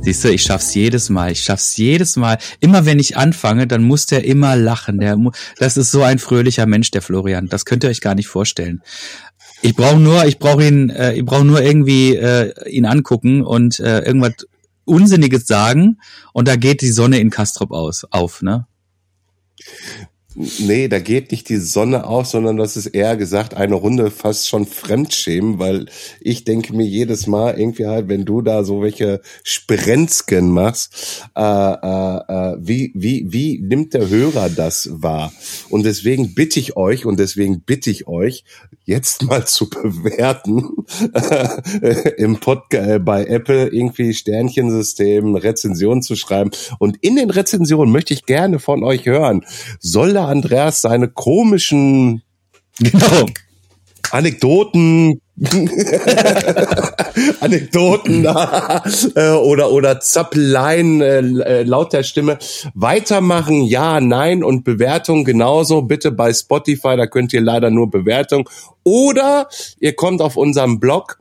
Siehst du, ich schaff's jedes Mal. Ich schaff's jedes Mal. Immer wenn ich anfange, dann muss der immer lachen. Der, das ist so ein fröhlicher Mensch, der Florian. Das könnt ihr euch gar nicht vorstellen. Ich brauche nur, ich brauche ihn, äh, ich brauche nur irgendwie äh, ihn angucken und äh, irgendwas Unsinniges sagen und da geht die Sonne in Kastrop aus, auf, ne? Nee, da geht nicht die Sonne auf, sondern das ist eher gesagt eine Runde fast schon Fremdschämen, weil ich denke mir jedes Mal irgendwie halt, wenn du da so welche Sprenzken machst, äh, äh, äh, wie, wie, wie nimmt der Hörer das wahr? Und deswegen bitte ich euch und deswegen bitte ich euch, jetzt mal zu bewerten im Podcast äh, bei Apple irgendwie Sternchensystem, Rezensionen zu schreiben. Und in den Rezensionen möchte ich gerne von euch hören. Soll da Andreas seine komischen genau. Anekdoten. Anekdoten äh, oder oder Zappeleien äh, äh, laut der Stimme. Weitermachen ja nein und Bewertung genauso. Bitte bei Spotify da könnt ihr leider nur Bewertung. Oder ihr kommt auf unserem Blog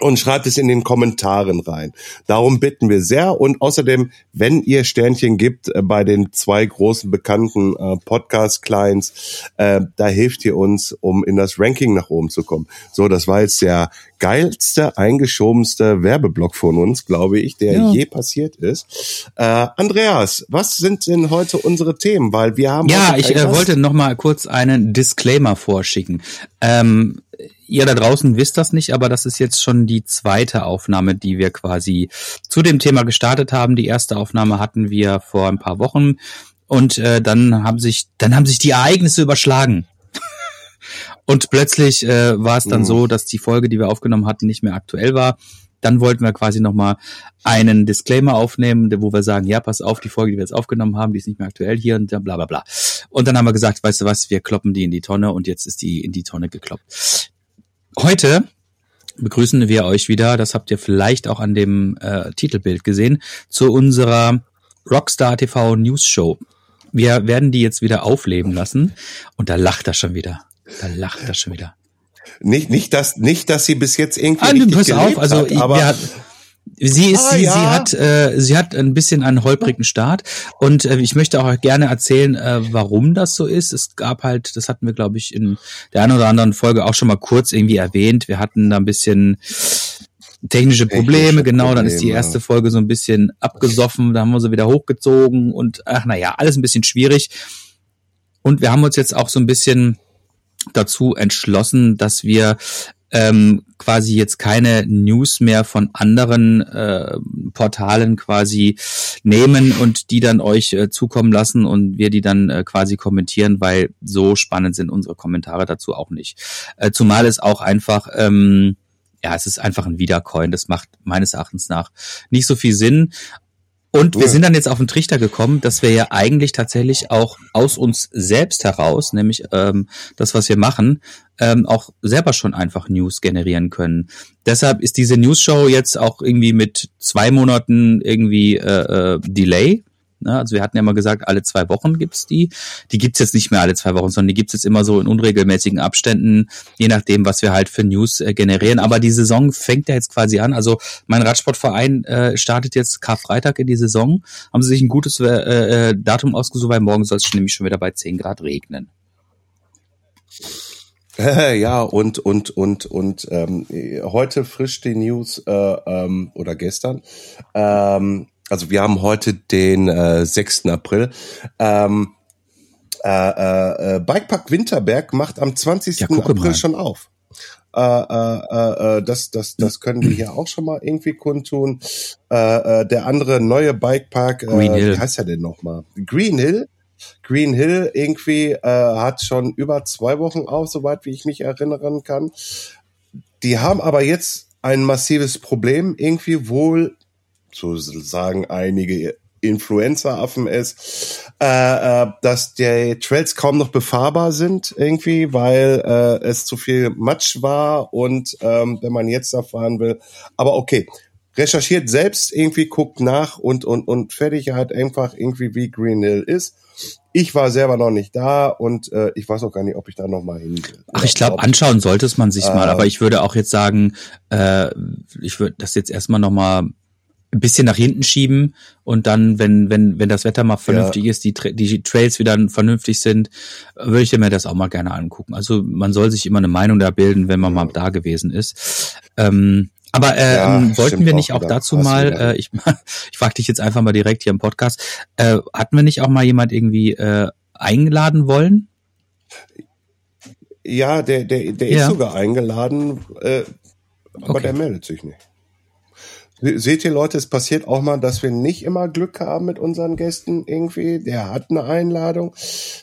und schreibt es in den Kommentaren rein. Darum bitten wir sehr. Und außerdem, wenn ihr Sternchen gibt äh, bei den zwei großen bekannten äh, Podcast-Clients, äh, da hilft ihr uns, um in das Ranking nach oben zu kommen. So, das war jetzt der geilste, eingeschobenste Werbeblock von uns, glaube ich, der ja. je passiert ist. Äh, Andreas, was sind denn heute unsere Themen? Weil wir haben ja, ich äh, wollte noch mal kurz einen Disclaimer vorschicken. Ähm, ihr da draußen wisst das nicht, aber das ist jetzt schon die zweite Aufnahme, die wir quasi zu dem Thema gestartet haben. Die erste Aufnahme hatten wir vor ein paar Wochen und äh, dann haben sich dann haben sich die Ereignisse überschlagen. Und plötzlich äh, war es dann mhm. so, dass die Folge, die wir aufgenommen hatten, nicht mehr aktuell war. Dann wollten wir quasi nochmal einen Disclaimer aufnehmen, wo wir sagen, ja, pass auf, die Folge, die wir jetzt aufgenommen haben, die ist nicht mehr aktuell hier und bla bla bla. Und dann haben wir gesagt, weißt du was, wir kloppen die in die Tonne und jetzt ist die in die Tonne gekloppt. Heute begrüßen wir euch wieder, das habt ihr vielleicht auch an dem äh, Titelbild gesehen, zu unserer Rockstar TV News Show. Wir werden die jetzt wieder aufleben lassen und da lacht er schon wieder. Da lacht er schon wieder. Nicht, nicht, dass, nicht, dass sie bis jetzt irgendwie. Ah, pass auf, also hat, aber wir, Sie ist, ah, sie, ja. sie hat, äh, sie hat ein bisschen einen holprigen Start und äh, ich möchte auch gerne erzählen, äh, warum das so ist. Es gab halt, das hatten wir, glaube ich, in der einen oder anderen Folge auch schon mal kurz irgendwie erwähnt. Wir hatten da ein bisschen technische Probleme, technische genau, Probleme. dann ist die erste Folge so ein bisschen abgesoffen, da haben wir sie wieder hochgezogen und ach naja, alles ein bisschen schwierig. Und wir haben uns jetzt auch so ein bisschen dazu entschlossen, dass wir ähm, quasi jetzt keine News mehr von anderen äh, Portalen quasi nehmen und die dann euch äh, zukommen lassen und wir die dann äh, quasi kommentieren, weil so spannend sind unsere Kommentare dazu auch nicht. Äh, zumal es auch einfach ähm, ja, es ist einfach ein Wiedercoin. Das macht meines Erachtens nach nicht so viel Sinn. Und wir sind dann jetzt auf den Trichter gekommen, dass wir ja eigentlich tatsächlich auch aus uns selbst heraus, nämlich ähm, das, was wir machen, ähm, auch selber schon einfach News generieren können. Deshalb ist diese News-Show jetzt auch irgendwie mit zwei Monaten irgendwie äh, äh, Delay Ne? Also wir hatten ja mal gesagt, alle zwei Wochen gibt's die. Die gibt's jetzt nicht mehr alle zwei Wochen, sondern die gibt's jetzt immer so in unregelmäßigen Abständen, je nachdem, was wir halt für News äh, generieren. Aber die Saison fängt ja jetzt quasi an. Also mein Radsportverein äh, startet jetzt Karfreitag in die Saison. Haben sie sich ein gutes äh, äh, Datum ausgesucht, weil morgen soll es nämlich schon wieder bei 10 Grad regnen. Ja, und und und und ähm, heute frisch die News äh, ähm, oder gestern. Ähm, also wir haben heute den äh, 6. April. Ähm, äh, äh, Bikepark Winterberg macht am 20. Ja, April mal. schon auf. Äh, äh, äh, das, das, das können wir hier auch schon mal irgendwie kundtun. Äh, äh, der andere neue Bikepark, äh, Green Hill. wie heißt er denn nochmal? Green Hill. Green Hill irgendwie äh, hat schon über zwei Wochen auf, soweit wie ich mich erinnern kann. Die haben aber jetzt ein massives Problem, irgendwie wohl so sagen einige Influencer-Affen ist, äh, äh, dass die Trails kaum noch befahrbar sind irgendwie, weil äh, es zu viel Matsch war und ähm, wenn man jetzt da fahren will. Aber okay, recherchiert selbst irgendwie, guckt nach und und und fertig halt einfach irgendwie wie Green Hill ist. Ich war selber noch nicht da und äh, ich weiß auch gar nicht, ob ich da noch mal hin will. Ach, ich glaube, anschauen sollte es man sich äh, mal. Aber ich würde auch jetzt sagen, äh, ich würde das jetzt erstmal noch mal ein bisschen nach hinten schieben und dann, wenn, wenn, wenn das Wetter mal vernünftig ja. ist, die, die Trails wieder vernünftig sind, würde ich mir das auch mal gerne angucken. Also man soll sich immer eine Meinung da bilden, wenn man mal da gewesen ist. Ähm, aber äh, ja, ähm, wollten wir nicht auch, auch dazu mal, äh, ich, ich frage dich jetzt einfach mal direkt hier im Podcast, äh, hatten wir nicht auch mal jemand irgendwie äh, eingeladen wollen? Ja, der, der, der ja. ist sogar eingeladen, äh, aber okay. der meldet sich nicht. Seht ihr Leute, es passiert auch mal, dass wir nicht immer Glück haben mit unseren Gästen irgendwie. Der hat eine Einladung.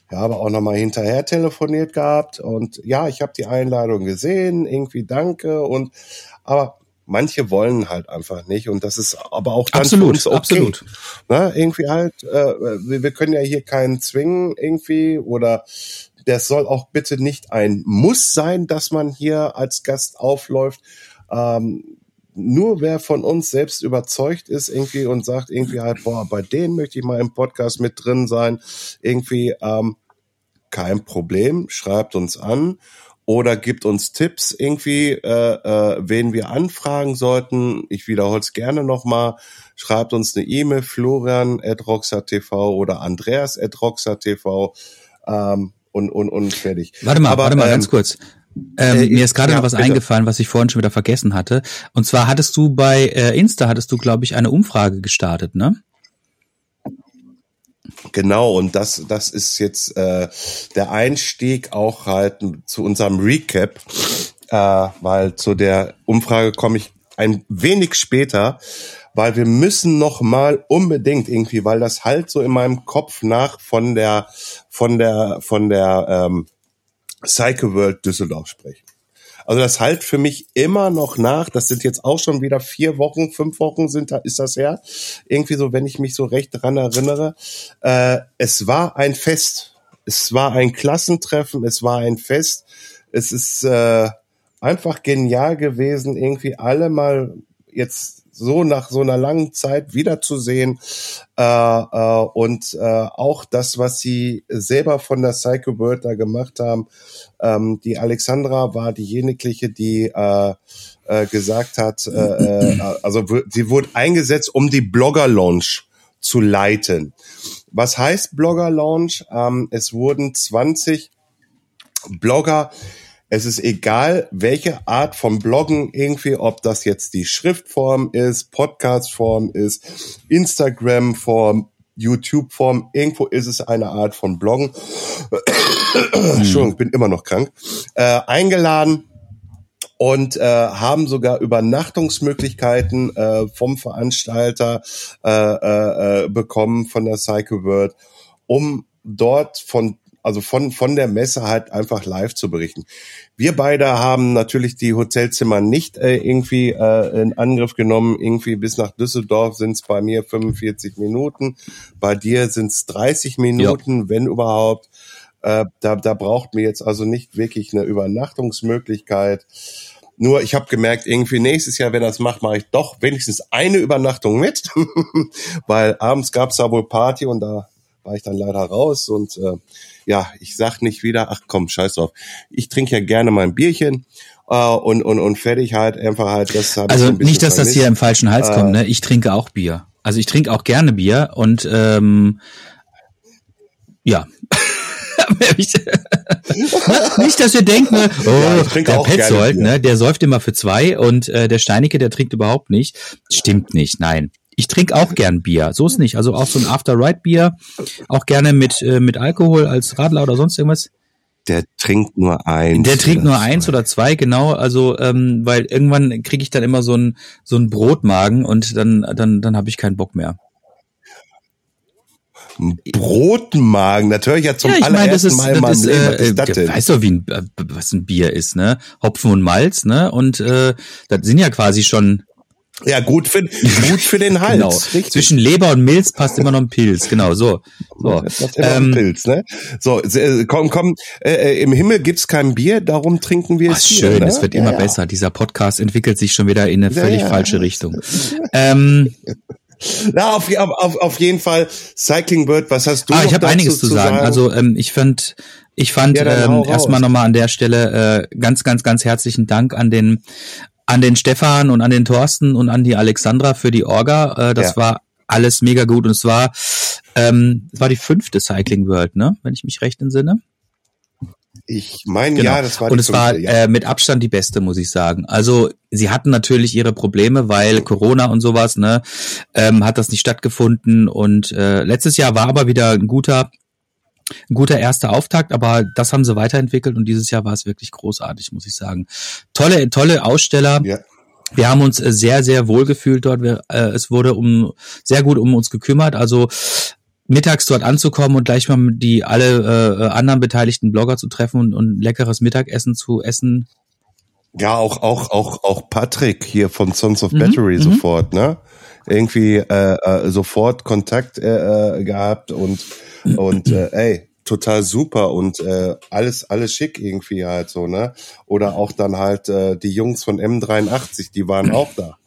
Wir haben auch nochmal hinterher telefoniert gehabt und ja, ich habe die Einladung gesehen, irgendwie danke und aber manche wollen halt einfach nicht und das ist aber auch dann absolut, uns okay. Absolut. Na, irgendwie halt, äh, wir, wir können ja hier keinen zwingen irgendwie oder das soll auch bitte nicht ein Muss sein, dass man hier als Gast aufläuft. Ähm, nur wer von uns selbst überzeugt ist irgendwie und sagt irgendwie halt, boah, bei denen möchte ich mal im Podcast mit drin sein, irgendwie, ähm, kein Problem, schreibt uns an oder gibt uns Tipps irgendwie, äh, äh, wen wir anfragen sollten. Ich wiederhole es gerne nochmal. Schreibt uns eine E-Mail, florian florian.roxa.tv oder andreas andreas.roxa.tv ähm, und, und, und fertig. Warte mal, Aber, warte mal ähm, ganz kurz. Ähm, äh, mir ist gerade ja, noch was bitte. eingefallen, was ich vorhin schon wieder vergessen hatte. Und zwar hattest du bei äh, Insta, hattest du, glaube ich, eine Umfrage gestartet, ne? Genau, und das, das ist jetzt äh, der Einstieg auch halt zu unserem Recap, äh, weil zu der Umfrage komme ich ein wenig später, weil wir müssen noch mal unbedingt irgendwie, weil das halt so in meinem Kopf nach von der von der von der ähm, Psycho World Düsseldorf sprechen. Also das halt für mich immer noch nach. Das sind jetzt auch schon wieder vier Wochen, fünf Wochen sind da, ist das her. Irgendwie so, wenn ich mich so recht dran erinnere. Äh, es war ein Fest. Es war ein Klassentreffen. Es war ein Fest. Es ist äh, einfach genial gewesen, irgendwie alle mal jetzt so nach so einer langen Zeit wiederzusehen äh, äh, und äh, auch das, was sie selber von der Psycho World da gemacht haben. Ähm, die Alexandra war diejenige, die äh, äh, gesagt hat, äh, äh, also sie wurde eingesetzt, um die Blogger Launch zu leiten. Was heißt Blogger Launch? Ähm, es wurden 20 Blogger es ist egal, welche Art von Bloggen irgendwie, ob das jetzt die Schriftform ist, Podcastform ist, Instagram-Form, YouTube-Form, irgendwo ist es eine Art von Bloggen. Entschuldigung, ich bin immer noch krank. Äh, eingeladen und äh, haben sogar Übernachtungsmöglichkeiten äh, vom Veranstalter äh, äh, äh bekommen von der Psycho World, um dort von also von, von der Messe halt einfach live zu berichten. Wir beide haben natürlich die Hotelzimmer nicht äh, irgendwie äh, in Angriff genommen. Irgendwie bis nach Düsseldorf sind es bei mir 45 Minuten. Bei dir sind es 30 Minuten, ja. wenn überhaupt. Äh, da, da braucht mir jetzt also nicht wirklich eine Übernachtungsmöglichkeit. Nur ich habe gemerkt, irgendwie nächstes Jahr, wenn das macht, mache ich doch wenigstens eine Übernachtung mit, weil abends gab's da wohl Party und da war ich dann leider raus und äh, ja, ich sag nicht wieder, ach komm, scheiß drauf. Ich trinke ja gerne mein Bierchen äh, und, und, und fertig halt einfach halt. Das also nicht, dass das hier im falschen Hals äh, kommt, ne? Ich trinke auch Bier. Also ich trinke auch gerne Bier und ähm, ja. nicht, dass wir denken, oh, ja, der Petzold, ne, der säuft immer für zwei und äh, der Steinecke, der trinkt überhaupt nicht. Stimmt nicht, nein. Ich trinke auch gern Bier, so ist nicht. Also auch so ein After-Ride-Bier, auch gerne mit, äh, mit Alkohol als Radler oder sonst irgendwas. Der trinkt nur eins. Der trinkt nur zwei. eins oder zwei, genau. Also, ähm, weil irgendwann kriege ich dann immer so ein so ein Brotmagen und dann dann dann habe ich keinen Bock mehr. Brotmagen, das höre ich ja zum ja, ich allerersten mein, Mal in meinem Leben. Was ist das denn? Weißt du, wie ein, äh, was ein Bier ist, ne? Hopfen und Malz, ne? Und äh, das sind ja quasi schon Ja, gut für, gut für den Hals. Genau. Zwischen Leber und Milz passt immer noch ein Pilz. Genau, so. so. Ähm, Pilz, ne? So, äh, komm, komm, äh, äh, im Himmel gibt's kein Bier, darum trinken wir Ach, es schön, hier, ne? es wird immer ja, besser. Dieser Podcast entwickelt sich schon wieder in eine Ja, völlig ja. falsche Richtung. ähm, Ja, auf, auf, auf jeden Fall Cycling Bird, was hast du ah, ich habe einiges zu sagen. Also ähm, ich fand, ich fand Ja, ähm, erstmal nochmal an der Stelle äh, ganz, ganz, ganz herzlichen Dank an den an den Stefan und an den Thorsten und an die Alexandra für die Orga. Äh, das Ja. war alles mega gut und es war ähm, es war die fünfte Cycling World, ne? Wenn ich mich recht entsinne. ich meine, Genau. ja, das war und die es war fünfte, ja. äh, mit Abstand die beste, muss ich sagen. Also sie hatten natürlich ihre Probleme, weil Corona und sowas, ne, ähm, hat das nicht stattgefunden. Und äh, letztes Jahr war aber wieder ein guter, ein guter erster Auftakt, aber das haben sie weiterentwickelt und dieses Jahr war es wirklich großartig, muss ich sagen. Tolle, tolle Aussteller. ja. Wir haben uns äh, sehr, sehr wohl gefühlt dort. Wir, äh, es wurde um sehr gut um uns gekümmert. Also mittags dort anzukommen und gleich mal die alle äh, anderen beteiligten Blogger zu treffen und, und leckeres Mittagessen zu essen. Ja, auch, auch, auch, auch Patrick hier von Sons of Mhm, Battery mhm. sofort, ne? Irgendwie äh, äh, sofort Kontakt äh, äh, gehabt und und äh, ey, total super und äh, alles alles schick irgendwie halt so, ne? Oder auch dann halt äh, die Jungs von M83, die waren auch da.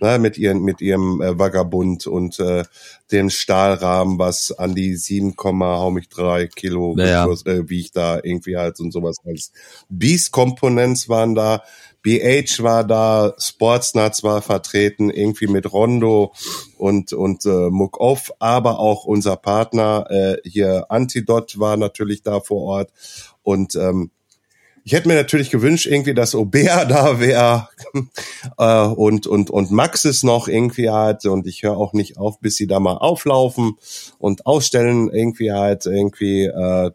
Ne, mit ihren mit ihrem äh, Vagabund und äh, dem Stahlrahmen, was an die 7, hau mich drei Kilo Ja, ja. äh, wiegt da irgendwie halt und sowas alles. Beast Components waren da, BH war da, Sportsnuts war vertreten, irgendwie mit Rondo und und äh, Muck aber auch unser Partner äh, hier Antidot war natürlich da vor Ort. Und ähm, ich hätte mir natürlich gewünscht, irgendwie, dass Obea da wäre äh, und, und, und Max es noch irgendwie halt und ich höre auch nicht auf, bis sie da mal auflaufen und ausstellen irgendwie halt irgendwie äh,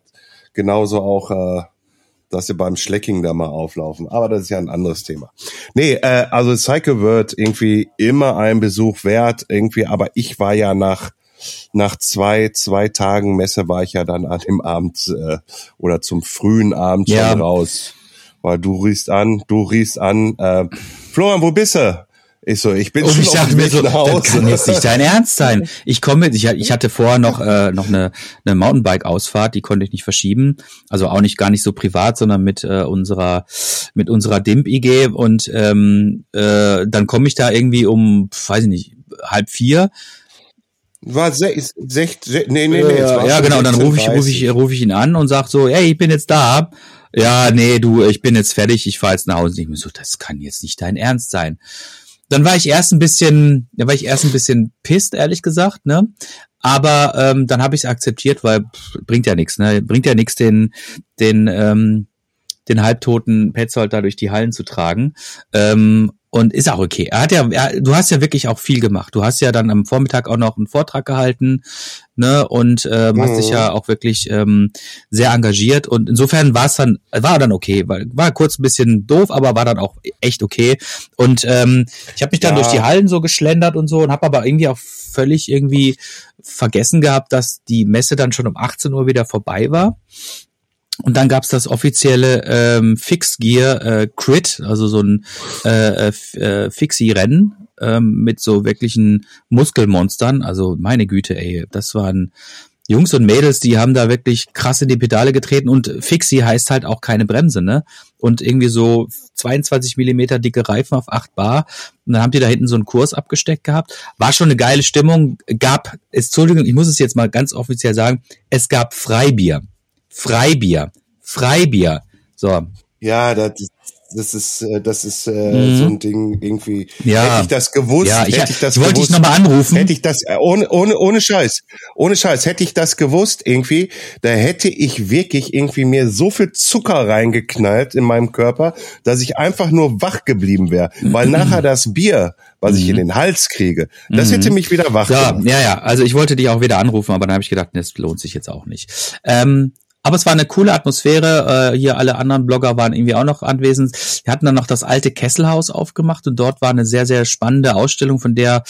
genauso auch, äh, dass sie beim Schlecking da mal auflaufen. Aber das ist ja ein anderes Thema. Nee, äh, also Cycle wird irgendwie immer ein Besuch wert, irgendwie, aber ich war ja nach nach zwei, zwei Tagen Messe war ich ja dann an dem Abend äh, oder zum frühen Abend schon Ja. raus. Weil du riechst an, du riechst an, äh, Florian, wo bist du? Ich so, ich bin Und schon ich dachte mir so, das kann jetzt nicht dein Ernst sein. Ich komme, ich, ich hatte vorher noch äh, noch eine, eine Mountainbike-Ausfahrt, die konnte ich nicht verschieben. Also auch nicht gar nicht so privat, sondern mit äh, unserer mit unserer Dimp IG und ähm, äh, dann komme ich da irgendwie um, weiß ich nicht, halb vier. War sech, sech, sech, nee, nee, nee. es war ja, genau. Dann rufe ich, 16:30. rufe ich, rufe ich ihn an und sag so, hey, ich bin jetzt da. Ja, nee, du, ich bin jetzt fertig, ich fahre jetzt nach Hause. Ich mir so, das kann jetzt nicht dein Ernst sein. Dann war ich erst ein bisschen, da war ich erst ein bisschen pisst, ehrlich gesagt, ne? Aber ähm, dann habe ich es akzeptiert, weil pff, bringt ja nichts, ne? Bringt ja nichts, den, den, ähm, den halbtoten Petzold da durch die Hallen zu tragen. Ähm, und ist auch okay. Er hat ja, er, du hast ja wirklich auch viel gemacht. Du hast ja dann am Vormittag auch noch einen Vortrag gehalten, ne? Und ähm, hast Mhm. dich ja auch wirklich ähm, sehr engagiert. Und insofern war es dann, war dann okay. War, war kurz ein bisschen doof, aber war dann auch echt okay. Und ähm, ich habe mich dann Ja. durch die Hallen so geschlendert und so und habe aber irgendwie auch völlig irgendwie vergessen gehabt, dass die Messe dann schon um 18 Uhr wieder vorbei war. Und dann gab's das offizielle ähm, Fixed Gear äh, Crit, also so ein äh, äh, äh, Fixie-Rennen ähm, mit so wirklichen Muskelmonstern. Also meine Güte, ey, das waren Jungs und Mädels, die haben da wirklich krass in die Pedale getreten und Fixie heißt halt auch keine Bremse, ne? Und irgendwie so 22 Millimeter dicke Reifen auf 8 Bar. Und dann haben die da hinten so einen Kurs abgesteckt gehabt. War schon eine geile Stimmung. Gab, Entschuldigung, ich muss es jetzt mal ganz offiziell sagen, es gab Freibier. Freibier. Freibier. So. Ja, das, das ist, äh, das ist äh, Mhm. so ein Ding irgendwie. Ja. Hätte ich das gewusst, Ja, ich, hätte ich das ich wollte gewusst, nochmal anrufen. hätte ich das äh, ohne ohne ohne Scheiß, ohne Scheiß, hätte ich das gewusst irgendwie, da hätte ich wirklich irgendwie mir so viel Zucker reingeknallt in meinem Körper, dass ich einfach nur wach geblieben wäre, weil nachher das Bier, was ich in den Hals kriege, das hätte mich wieder wach Mhm. Ja, gemacht. ja, ja. Also ich wollte dich auch wieder anrufen, aber dann habe ich gedacht, das lohnt sich jetzt auch nicht. Ähm, aber es war eine coole Atmosphäre. Äh, hier alle anderen Blogger waren irgendwie auch noch anwesend. Wir hatten dann noch das alte Kesselhaus aufgemacht und dort war eine sehr, sehr spannende Ausstellung, von der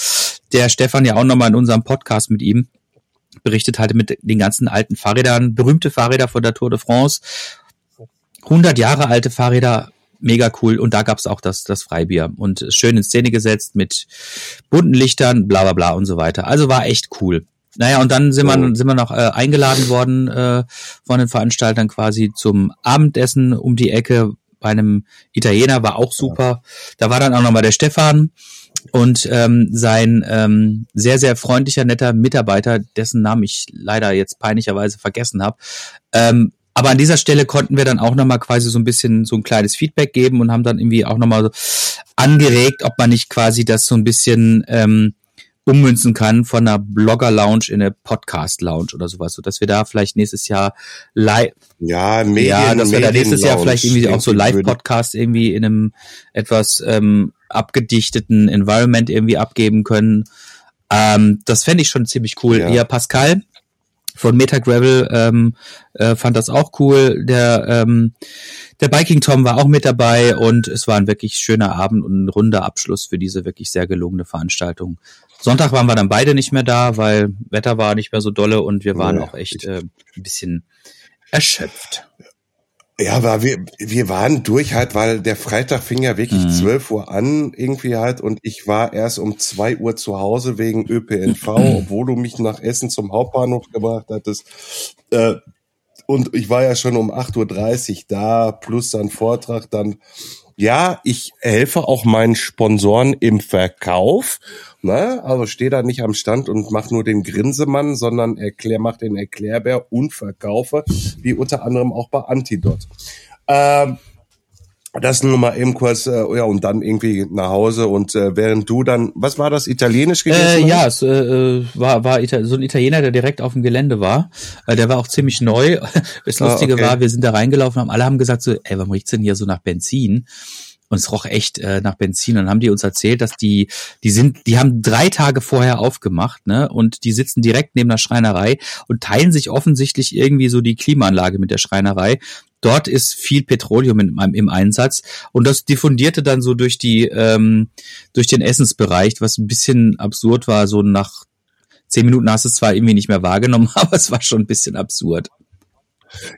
der Stefan ja auch nochmal in unserem Podcast mit ihm berichtet hatte, mit den ganzen alten Fahrrädern, berühmte Fahrräder von der Tour de France. 100 Jahre alte Fahrräder, mega cool. Und da gab's auch das, das Freibier und schön in Szene gesetzt mit bunten Lichtern, bla bla bla und so weiter. Also war echt cool. Naja, und dann sind wir, sind wir noch äh, eingeladen worden äh, von den Veranstaltern quasi zum Abendessen um die Ecke bei einem Italiener, war auch super. Da war dann auch nochmal der Stefan und ähm, sein ähm, sehr, sehr freundlicher, netter Mitarbeiter, dessen Namen ich leider jetzt peinlicherweise vergessen habe. Ähm, aber an dieser Stelle konnten wir dann auch nochmal quasi so ein bisschen so ein kleines Feedback geben und haben dann irgendwie auch nochmal so angeregt, ob man nicht quasi das so ein bisschen ähm, ummünzen kann von einer Blogger-Lounge in eine Podcast-Lounge oder sowas, so dass wir da vielleicht nächstes Jahr live, ja, Medien, ja, dass wir da nächstes Jahr vielleicht irgendwie auch so Live-Podcast irgendwie in einem etwas ähm, abgedichteten Environment irgendwie abgeben können. Ähm, das fände ich schon ziemlich cool. Ja. Ja, Pascal von Metagravel ähm, äh, fand das auch cool. Der ähm, der Biking Tom war auch mit dabei und es war ein wirklich schöner Abend und ein runder Abschluss für diese wirklich sehr gelungene Veranstaltung. Sonntag waren wir dann beide nicht mehr da, weil Wetter war nicht mehr so dolle und wir waren Nee, auch echt äh, ein bisschen erschöpft. Ja, aber wir, wir waren durch halt, weil der Freitag fing ja wirklich Mhm. 12 Uhr an, irgendwie halt, und ich war erst um 2 Uhr zu Hause wegen ÖPNV, obwohl du mich nach Essen zum Hauptbahnhof gebracht hattest. Äh, und ich war ja schon um 8.30 Uhr da, plus dann Vortrag, dann, ja, ich helfe auch meinen Sponsoren im Verkauf, ne? also stehe da nicht am Stand und mach nur den Grinsemann, sondern erklär, mach den Erklärbär und verkaufe, wie unter anderem auch bei Antidot. Ähm, das nur mal eben kurz, äh, ja, und dann irgendwie nach Hause und äh, während du dann, was war das, Italienisch gegessen? Äh, ja, es äh, war, war Ita so ein Italiener, der direkt auf dem Gelände war. Äh, der war auch ziemlich neu. Das Ah, Lustige okay. war, wir sind da reingelaufen, haben alle haben gesagt so, ey, warum riecht's denn hier so nach Benzin? Und es roch echt äh, nach Benzin. Und dann haben die uns erzählt, dass die, die sind, die haben drei Tage vorher aufgemacht, ne? Und die sitzen direkt neben der Schreinerei und teilen sich offensichtlich irgendwie so die Klimaanlage mit der Schreinerei. Dort ist viel Petroleum im, im Einsatz und das diffundierte dann so durch die ähm, durch den Essensbereich, was ein bisschen absurd war. So nach zehn Minuten hast du es zwar irgendwie nicht mehr wahrgenommen, aber es war schon ein bisschen absurd.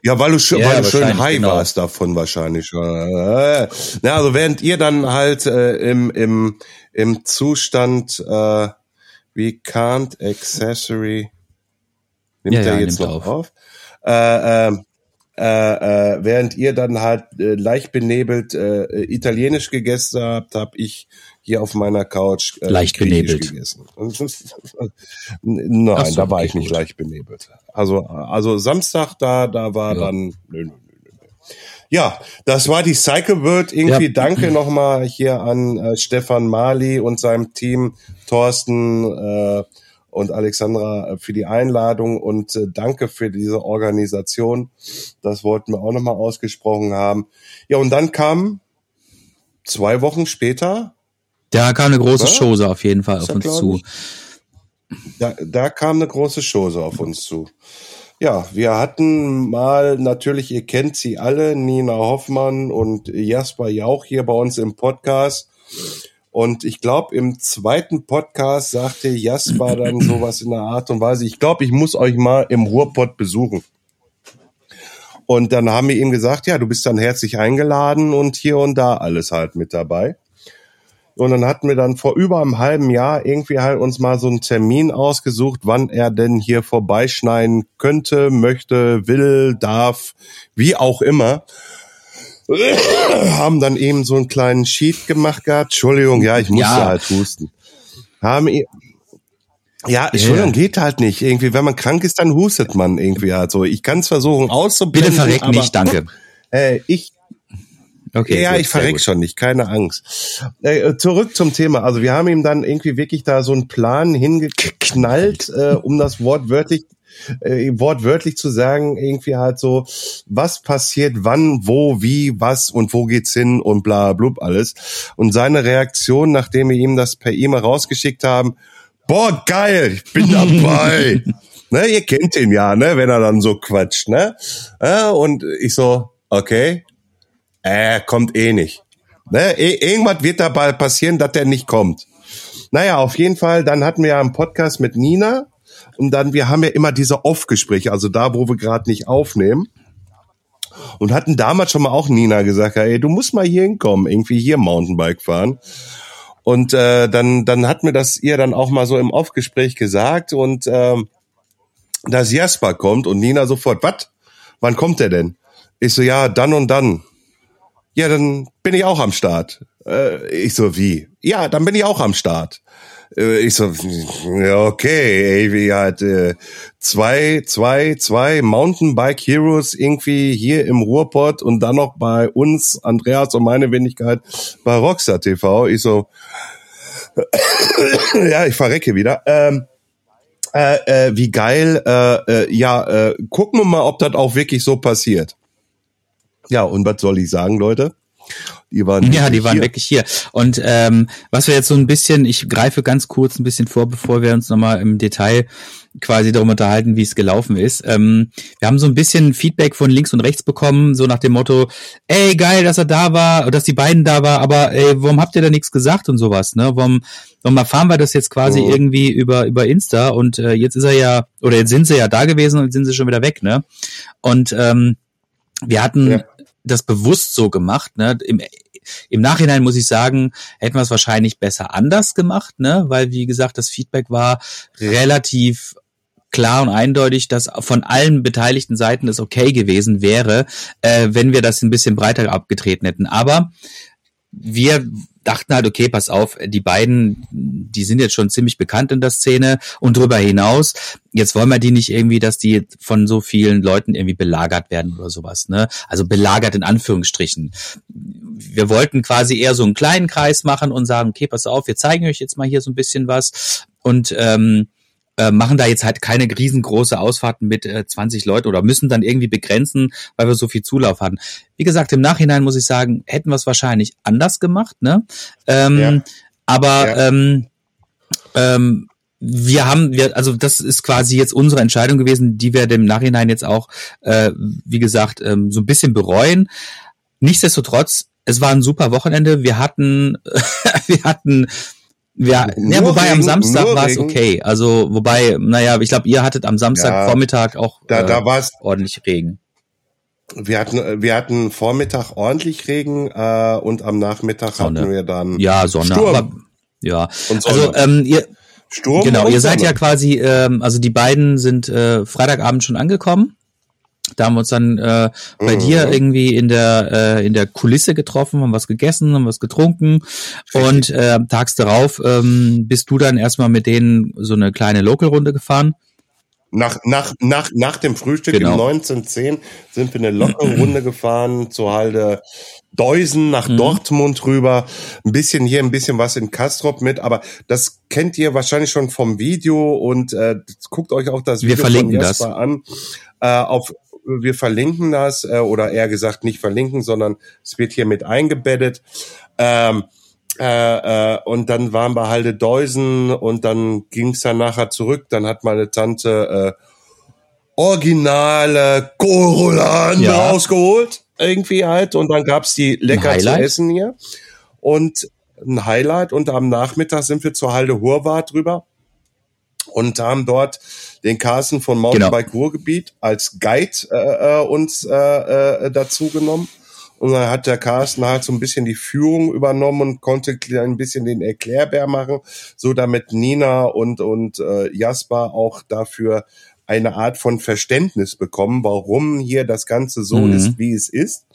Ja, weil du, schön, Ja, weil du schön high genau. warst davon wahrscheinlich. Na, also während ihr dann halt äh, im, im, im Zustand äh, wie can't accessory nimmt Ja, er ja, jetzt nimmt noch auf. auf. Äh, äh, äh, äh, während ihr dann halt äh, leicht benebelt äh, Italienisch gegessen habt, habe ich hier auf meiner Couch äh, Leicht benebelt. gegessen. Nein, so, da war okay, ich nicht gut. leicht benebelt. Also, also Samstag da, da war Ja. dann. Nö, nö, nö, nö. Ja, das war die Cycle World. Irgendwie Ja. danke nochmal hier an äh, Stefan Mali und seinem Team, Thorsten äh, und Alexandra äh, für die Einladung und äh, danke für diese Organisation. Das wollten wir auch nochmal ausgesprochen haben. Ja, und dann kam zwei Wochen später Da kam eine große? Chose auf jeden Fall auf uns zu. da, da kam eine große Chose auf uns zu. Ja, wir hatten mal, natürlich, ihr kennt sie alle, Nina Hoffmann und Jasper Jauch hier bei uns im Podcast. Und ich glaube, im zweiten Podcast sagte Jasper dann sowas in der Art und Weise, ich glaube, ich muss euch mal im Ruhrpott besuchen. Und dann haben wir ihm gesagt, ja, du bist dann herzlich eingeladen und hier und da alles halt mit dabei. Und dann hatten wir dann vor über einem halben Jahr irgendwie halt uns mal so einen Termin ausgesucht, wann er denn hier vorbeischneiden könnte, möchte, will, darf, wie auch immer. Haben dann eben so einen kleinen Sheet gemacht gehabt. Entschuldigung, ja, ich musste Ja. halt husten. Haben ja, Entschuldigung, geht halt nicht. Irgendwie, wenn man krank ist, dann hustet man irgendwie halt so. Ich kann es versuchen Bitte auszublenden. verreck nicht, danke. Äh, ich Okay. ja, gut, ich verreck schon nicht, keine Angst. Äh, zurück zum Thema. Also wir haben ihm dann irgendwie wirklich da so einen Plan hingeknallt, äh, um das wortwörtlich äh, wortwörtlich zu sagen, irgendwie halt so, was passiert, wann, wo, wie, was und wo geht's hin und bla blub alles. Und seine Reaktion, nachdem wir ihm das per E-Mail rausgeschickt haben, boah, geil, ich bin dabei. ne, ihr kennt ihn ja, ne, wenn er dann so quatscht, ne? Äh, und ich so, okay, äh, kommt eh nicht. Ne? Eh- Irgendwas wird dabei passieren, dass der nicht kommt. Naja, auf jeden Fall, dann hatten wir ja einen Podcast mit Nina und dann, wir haben ja immer diese Off-Gespräche, also da, wo wir gerade nicht aufnehmen. und hatten damals schon mal auch Nina gesagt, ey, du musst mal hier hinkommen, irgendwie hier Mountainbike fahren. Und äh, dann, dann hat mir das ihr dann auch mal so im Aufgespräch gesagt und ähm, dass Jasper kommt und Nina sofort, was? Wann kommt der denn? Ich so, ja, dann und dann. Ja, dann bin ich auch am Start. Äh, ich so, wie? Ja, dann bin ich auch am Start. Äh, ich so, okay, ey, wie halt äh, zwei, zwei, zwei Mountainbike Heroes irgendwie hier im Ruhrpott und dann noch bei uns, Andreas und meine Wenigkeit bei Rockstar TV. Ich so, ja, ich verrecke wieder. Ähm, äh, äh, wie geil, äh, äh, ja, äh, gucken wir mal, ob das auch wirklich so passiert. Ja, und was soll ich sagen, Leute? Die waren ja, die waren hier. wirklich hier. Und ähm, was wir jetzt so ein bisschen, ich greife ganz kurz ein bisschen vor, bevor wir uns nochmal im Detail quasi darum unterhalten, wie es gelaufen ist. Ähm, wir haben so ein bisschen Feedback von links und rechts bekommen, so nach dem Motto, ey, geil, dass er da war, dass die beiden da war, aber ey, warum habt ihr da nichts gesagt und sowas, ne? Warum, warum erfahren wir das jetzt quasi oh. irgendwie über, über Insta und äh, jetzt ist er ja, oder jetzt sind sie ja da gewesen und jetzt sind sie schon wieder weg, ne? Und ähm, wir hatten ja das bewusst so gemacht. Ne? Im, Im Nachhinein muss ich sagen, hätten wir es wahrscheinlich besser anders gemacht, ne? weil wie gesagt, das Feedback war relativ klar und eindeutig, dass von allen beteiligten Seiten es okay gewesen wäre, äh, wenn wir das ein bisschen breiter abgetreten hätten. Aber wir dachten halt, okay, pass auf, die beiden, die sind jetzt schon ziemlich bekannt in der Szene und darüber hinaus, jetzt wollen wir die nicht irgendwie, dass die von so vielen Leuten irgendwie belagert werden oder sowas, ne? Also belagert in Anführungsstrichen. Wir wollten quasi eher so einen kleinen Kreis machen und sagen, okay, pass auf, wir zeigen euch jetzt mal hier so ein bisschen was und ähm, äh, machen da jetzt halt keine riesengroße Ausfahrten mit äh, 20 Leuten oder müssen dann irgendwie begrenzen, weil wir so viel Zulauf hatten. Wie gesagt, im Nachhinein muss ich sagen, hätten wir es wahrscheinlich anders gemacht, ne? Ähm, ja. Aber ja. ähm, ähm, wir haben, wir, also das ist quasi jetzt unsere Entscheidung gewesen, die wir dem Nachhinein jetzt auch, äh, wie gesagt, ähm, so ein bisschen bereuen. Nichtsdestotrotz, es war ein super Wochenende. Wir hatten, wir hatten ja, ja wobei Regen, am Samstag war es okay. Also, wobei, naja, ich glaube, ihr hattet am Samstagvormittag ja, auch da, äh, da war's, ordentlich Regen. Wir hatten, wir hatten Vormittag ordentlich Regen äh, und am Nachmittag Sonne. hatten wir dann ja Sonne. Sturm. Aber, ja, also ähm, ihr Sturm genau, ihr seid Sonne. ja quasi, ähm, also die beiden sind äh, Freitagabend schon angekommen da haben wir uns dann äh, bei mhm. dir irgendwie in der äh, in der Kulisse getroffen, haben was gegessen, haben was getrunken und äh, tags darauf ähm, bist du dann erstmal mit denen so eine kleine Local-Runde gefahren. Nach, nach, nach, nach dem Frühstück genau. im 1910 sind wir eine Local-Runde gefahren zur Halde Deusen nach mhm. Dortmund rüber, ein bisschen hier, ein bisschen was in Kastrop mit, aber das kennt ihr wahrscheinlich schon vom Video und äh, guckt euch auch das Video wir verlinken von Jasper das. an. Äh, auf wir verlinken das, äh, oder eher gesagt nicht verlinken, sondern es wird hier mit eingebettet. Ähm, äh, äh, und dann waren wir halt Deusen und dann ging's dann nachher zurück. Dann hat meine Tante äh, originale Corolaner ja. rausgeholt, irgendwie halt. Und dann gab's die lecker zu essen hier. Und ein Highlight. Und am Nachmittag sind wir zur Halde Hurwart drüber und haben dort den Carsten von Mountainbike genau. Ruhrgebiet als Guide äh, äh, uns äh, äh, dazu genommen. Und dann hat der Carsten halt so ein bisschen die Führung übernommen und konnte ein bisschen den Erklärbär machen, so damit Nina und, und äh, Jasper auch dafür eine Art von Verständnis bekommen, warum hier das Ganze so mhm. ist, wie es ist.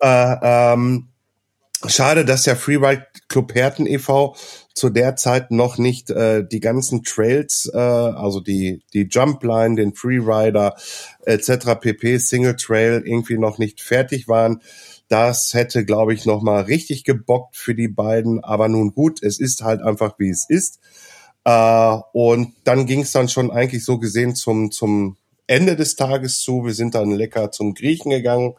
Äh, ähm, schade, dass der Freeride Club Herten e.V zu der Zeit noch nicht äh, die ganzen Trails, äh, also die die Jumpline, den Freerider etc. pp. Single Trail irgendwie noch nicht fertig waren. Das hätte, glaube ich, noch mal richtig gebockt für die beiden. Aber nun gut, es ist halt einfach wie es ist. Äh, und dann ging es dann schon eigentlich so gesehen zum zum Ende des Tages zu. Wir sind dann lecker zum Griechen gegangen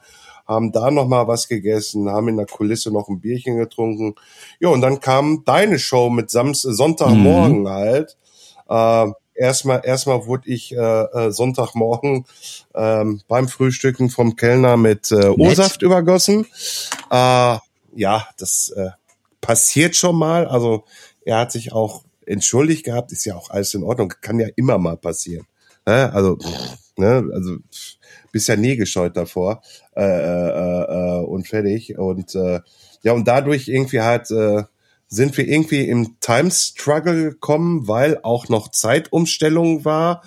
haben da noch mal was gegessen, haben in der Kulisse noch ein Bierchen getrunken. Ja, und dann kam deine Show mit Samstag, Sonntagmorgen mhm. halt. Äh, erstmal, erstmal wurde ich äh, äh, Sonntagmorgen ähm, beim Frühstücken vom Kellner mit äh, O-Saft übergossen. Äh, ja, das äh, passiert schon mal. Also er hat sich auch entschuldigt gehabt, ist ja auch alles in Ordnung, kann ja immer mal passieren. Äh, also Ne? Also bist ja nie gescheut davor äh, äh, äh, und fertig. Und äh, ja, und dadurch irgendwie halt äh, sind wir irgendwie im Time Struggle gekommen, weil auch noch Zeitumstellung war.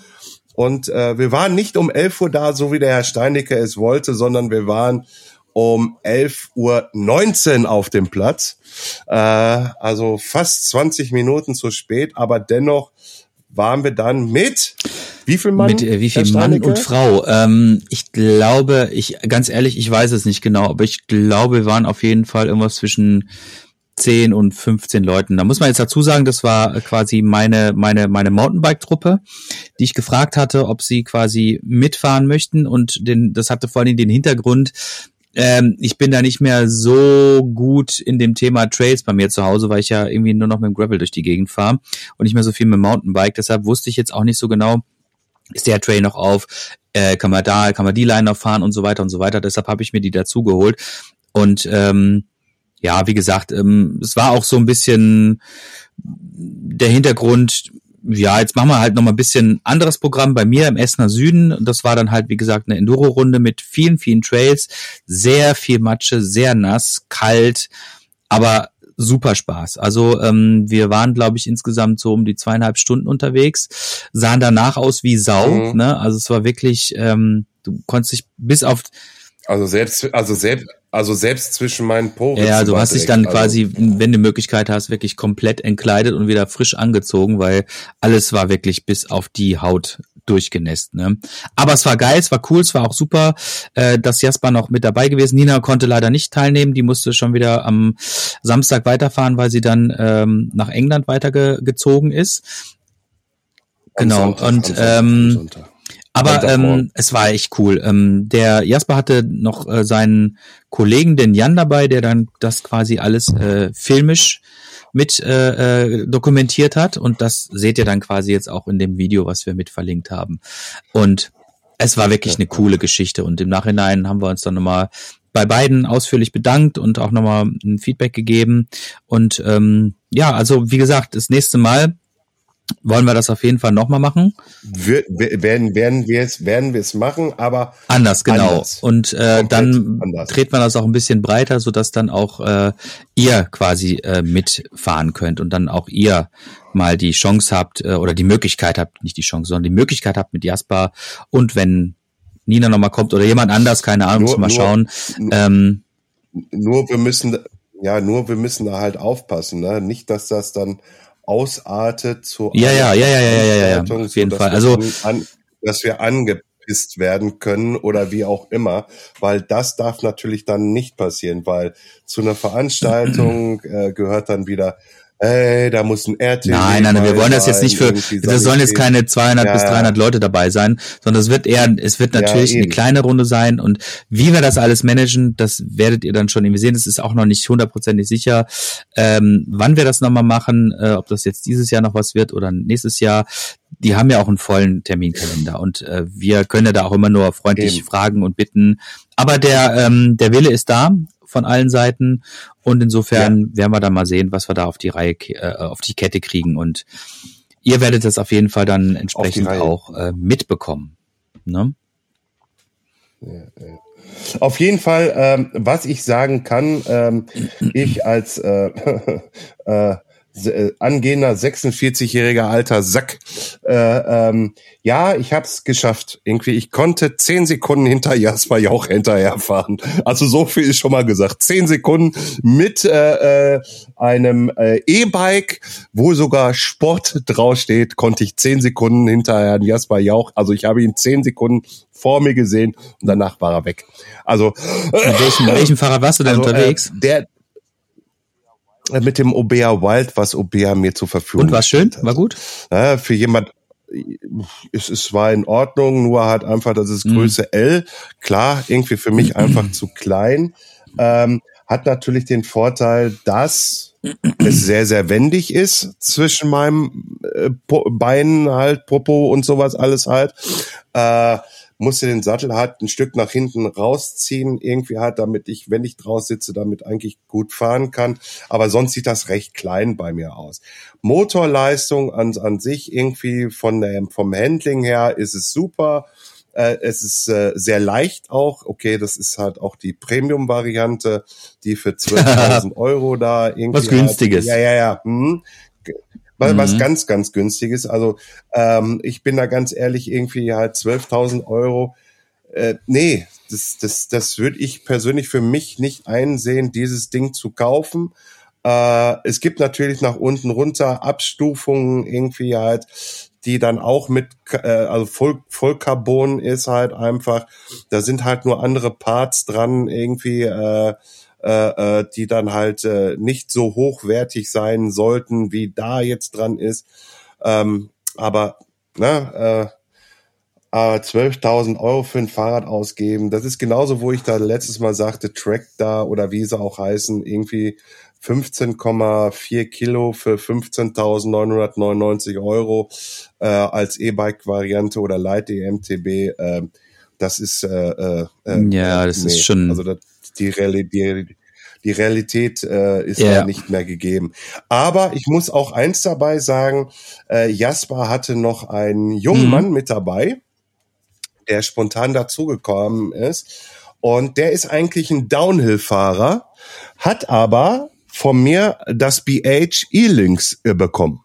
Und äh, wir waren nicht um 11 Uhr da, so wie der Herr Steinecke es wollte, sondern wir waren um 11.19 Uhr auf dem Platz. Äh, also fast 20 Minuten zu spät, aber dennoch waren wir dann mit wie viel Mann? Mit äh, wie viel Mann und Frau? Ähm, ich glaube, ich ganz ehrlich, ich weiß es nicht genau, aber ich glaube, wir waren auf jeden Fall irgendwas zwischen 10 und 15 Leuten. Da muss man jetzt dazu sagen, das war quasi meine, meine, meine Mountainbike-Truppe, die ich gefragt hatte, ob sie quasi mitfahren möchten und den, das hatte vor allem den Hintergrund, ähm, ich bin da nicht mehr so gut in dem Thema Trails bei mir zu Hause, weil ich ja irgendwie nur noch mit dem Gravel durch die Gegend fahre und nicht mehr so viel mit dem Mountainbike. Deshalb wusste ich jetzt auch nicht so genau, ist der Trail noch auf, äh, kann man da, kann man die Line noch fahren und so weiter und so weiter. Deshalb habe ich mir die dazu geholt. Und ähm, ja, wie gesagt, ähm, es war auch so ein bisschen der Hintergrund, ja, jetzt machen wir halt noch mal ein bisschen anderes Programm bei mir im Essener Süden. Das war dann halt, wie gesagt, eine Enduro-Runde mit vielen, vielen Trails, sehr viel Matsche, sehr nass, kalt, aber super Spaß. Also ähm, wir waren, glaube ich, insgesamt so um die zweieinhalb Stunden unterwegs, sahen danach aus wie Sau. Mhm. Ne? Also es war wirklich, ähm, du konntest dich bis auf also selbst, also selbst, also selbst zwischen meinen Poren. Ja, du hast dich dann also, quasi, wenn du Möglichkeit hast, wirklich komplett entkleidet und wieder frisch angezogen, weil alles war wirklich bis auf die Haut durchgenässt. Ne? Aber es war geil, es war cool, es war auch super, äh, dass Jasper noch mit dabei gewesen. Nina konnte leider nicht teilnehmen, die musste schon wieder am Samstag weiterfahren, weil sie dann ähm, nach England weitergezogen ist. Genau. Sonntag, und ähm, aber ähm, es war echt cool. Ähm, der Jasper hatte noch äh, seinen Kollegen, den Jan, dabei, der dann das quasi alles äh, filmisch mit äh, äh, dokumentiert hat. Und das seht ihr dann quasi jetzt auch in dem Video, was wir mit verlinkt haben. Und es war wirklich eine coole Geschichte. Und im Nachhinein haben wir uns dann nochmal bei beiden ausführlich bedankt und auch nochmal ein Feedback gegeben. Und ähm, ja, also wie gesagt, das nächste Mal wollen wir das auf jeden Fall nochmal machen? Wir, werden, werden wir es, werden wir es machen, aber anders, genau. Anders. Und äh, dann anders. dreht man das auch ein bisschen breiter, so dass dann auch äh, ihr quasi äh, mitfahren könnt und dann auch ihr mal die Chance habt äh, oder die Möglichkeit habt, nicht die Chance, sondern die Möglichkeit habt mit Jasper und wenn Nina nochmal kommt oder jemand anders, keine Ahnung, nur, mal nur, schauen. Ähm, nur wir müssen, ja, nur wir müssen da halt aufpassen, ne? Nicht, dass das dann ausartet zu ja ja ja ja ja ja ja, auf jeden Fall. also an, dass wir angepisst werden können oder wie auch immer weil das darf natürlich dann nicht passieren weil zu einer Veranstaltung äh, gehört dann wieder ey, da muss ein Nein, nein, nein, wir wollen das jetzt nicht für, das sollen jetzt keine 200 ja. bis 300 Leute dabei sein, sondern es wird eher, es wird natürlich ja, eine kleine Runde sein und wie wir das alles managen, das werdet ihr dann schon irgendwie sehen. Es ist auch noch nicht hundertprozentig sicher, ähm, wann wir das nochmal machen, äh, ob das jetzt dieses Jahr noch was wird oder nächstes Jahr. Die haben ja auch einen vollen Terminkalender und äh, wir können ja da auch immer nur freundlich Eben. fragen und bitten. Aber der, ähm, der Wille ist da von allen Seiten. Und insofern ja. werden wir dann mal sehen, was wir da auf die Reihe, äh, auf die Kette kriegen. Und ihr werdet das auf jeden Fall dann entsprechend auch äh, mitbekommen. Ne? Ja, ja. Auf jeden Fall, ähm, was ich sagen kann, ähm, ich als äh, äh, äh, angehender 46-jähriger alter Sack. Äh, ähm, ja, ich hab's geschafft. Irgendwie, ich konnte zehn Sekunden hinter Jasper Jauch hinterherfahren. Also so viel ist schon mal gesagt. Zehn Sekunden mit äh, äh, einem äh, E-Bike, wo sogar Sport draufsteht, konnte ich zehn Sekunden hinter Herrn Jasper Jauch. Also ich habe ihn zehn Sekunden vor mir gesehen und danach war er weg. Also mit welchem, welchem Fahrrad warst du denn also, äh, unterwegs? Äh, der äh, mit dem Obea Wild, was Obea mir zur Verfügung Und war schön? War gut? Ja, für jemand, es, es war in Ordnung, nur halt einfach, das ist mhm. Größe mhm. L. Klar, irgendwie für mich einfach zu klein. Ähm, hat natürlich den Vorteil, dass es sehr, sehr wendig ist zwischen meinem äh, Beinen halt, Popo und sowas alles halt. Äh, musste den Sattel halt ein Stück nach hinten rausziehen, irgendwie halt, damit ich, wenn ich draus sitze, damit eigentlich gut fahren kann. Aber sonst sieht das recht klein bei mir aus. Motorleistung an, an sich irgendwie von der, vom Handling her ist es super. Äh, es ist äh, sehr leicht auch. Okay, das ist halt auch die Premium-Variante, die für 12.000 Euro da irgendwie. Was günstiges. Halt, ja, ja, ja. Hm. Was, mhm. was ganz, ganz günstiges. Also ähm, ich bin da ganz ehrlich irgendwie halt 12.000 Euro. Äh, nee, das, das, das würde ich persönlich für mich nicht einsehen, dieses Ding zu kaufen. Äh, es gibt natürlich nach unten runter Abstufungen irgendwie halt, die dann auch mit, äh, also Voll, Vollcarbon ist halt einfach, da sind halt nur andere Parts dran irgendwie, äh, äh, äh, die dann halt äh, nicht so hochwertig sein sollten, wie da jetzt dran ist. Ähm, aber ne, äh, 12.000 Euro für ein Fahrrad ausgeben, das ist genauso, wo ich da letztes Mal sagte, Track da oder wie sie auch heißen, irgendwie 15,4 Kilo für 15.999 Euro äh, als E-Bike-Variante oder Light EMTB. Äh, das ist äh, äh, äh ja, das nee. ist schon also das, die, Realität, die Realität äh, ist yeah. nicht mehr gegeben. Aber ich muss auch eins dabei sagen: äh, Jasper hatte noch einen jungen mhm. Mann mit dabei, der spontan dazugekommen ist. Und der ist eigentlich ein Downhill-Fahrer, hat aber von mir das BH E-Links äh, bekommen.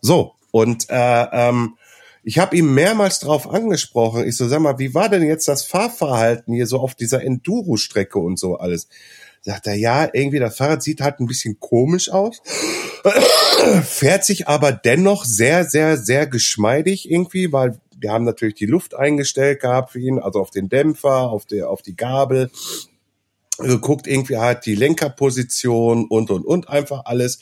So, und äh, ähm, ich habe ihm mehrmals drauf angesprochen. Ich so, sag mal, wie war denn jetzt das Fahrverhalten hier so auf dieser Enduro-Strecke und so alles? Sagt er, ja, irgendwie das Fahrrad sieht halt ein bisschen komisch aus, fährt sich aber dennoch sehr, sehr, sehr geschmeidig irgendwie, weil wir haben natürlich die Luft eingestellt gehabt für ihn, also auf den Dämpfer, auf, der, auf die Gabel geguckt, irgendwie halt die Lenkerposition und und und einfach alles.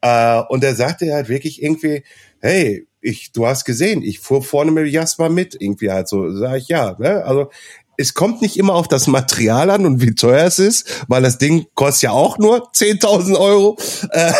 Äh, und er sagte halt wirklich irgendwie, hey, ich, du hast gesehen, ich fuhr vorne mit Jasper mit, irgendwie halt so, sag ich ja. Ne? Also es kommt nicht immer auf das Material an und wie teuer es ist, weil das Ding kostet ja auch nur 10.000 Euro, äh,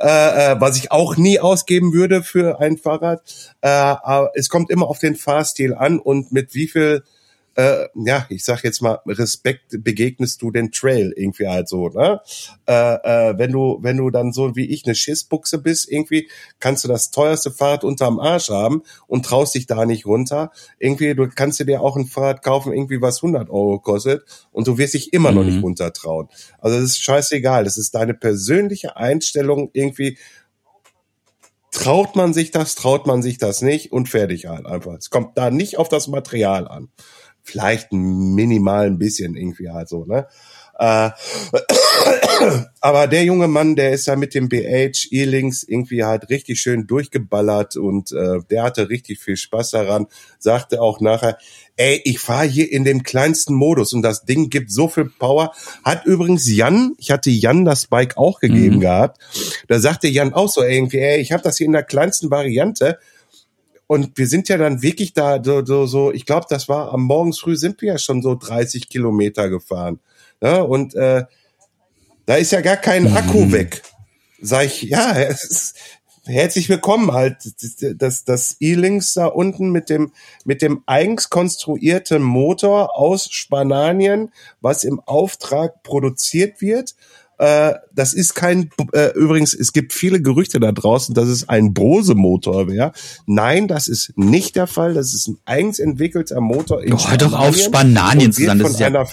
äh, was ich auch nie ausgeben würde für ein Fahrrad. Äh, aber es kommt immer auf den Fahrstil an und mit wie viel äh, ja, ich sag jetzt mal, Respekt begegnest du den Trail irgendwie halt so, ne? Äh, äh, wenn du, wenn du dann so wie ich eine Schissbuchse bist, irgendwie kannst du das teuerste Fahrrad unterm Arsch haben und traust dich da nicht runter. Irgendwie, du kannst dir auch ein Fahrrad kaufen, irgendwie was 100 Euro kostet und du wirst dich immer mhm. noch nicht mhm. runtertrauen. Also das ist scheißegal. Das ist deine persönliche Einstellung irgendwie, traut man sich das, traut man sich das nicht und fertig halt einfach. Es kommt da nicht auf das Material an vielleicht minimal ein bisschen irgendwie halt so, ne? Äh, aber der junge Mann, der ist ja mit dem BH E-Links irgendwie halt richtig schön durchgeballert und äh, der hatte richtig viel Spaß daran, sagte auch nachher, ey, ich fahre hier in dem kleinsten Modus und das Ding gibt so viel Power. Hat übrigens Jan, ich hatte Jan das Bike auch gegeben mhm. gehabt, da sagte Jan auch so irgendwie, ey, ich habe das hier in der kleinsten Variante und wir sind ja dann wirklich da so, so, so ich glaube, das war am Morgens früh sind wir ja schon so 30 Kilometer gefahren. Ja, und äh, da ist ja gar kein Akku mhm. weg. Sag ich, ja, ist, herzlich willkommen halt. Das, das E-Links da unten mit dem, mit dem eigens konstruierten Motor aus Spanien, was im Auftrag produziert wird äh, das ist kein, äh, übrigens, es gibt viele Gerüchte da draußen, dass es ein Brose-Motor wäre. Nein, das ist nicht der Fall. Das ist ein eigens entwickelter Motor. In oh, hör doch auf, Spanien zu sein. Das ist ja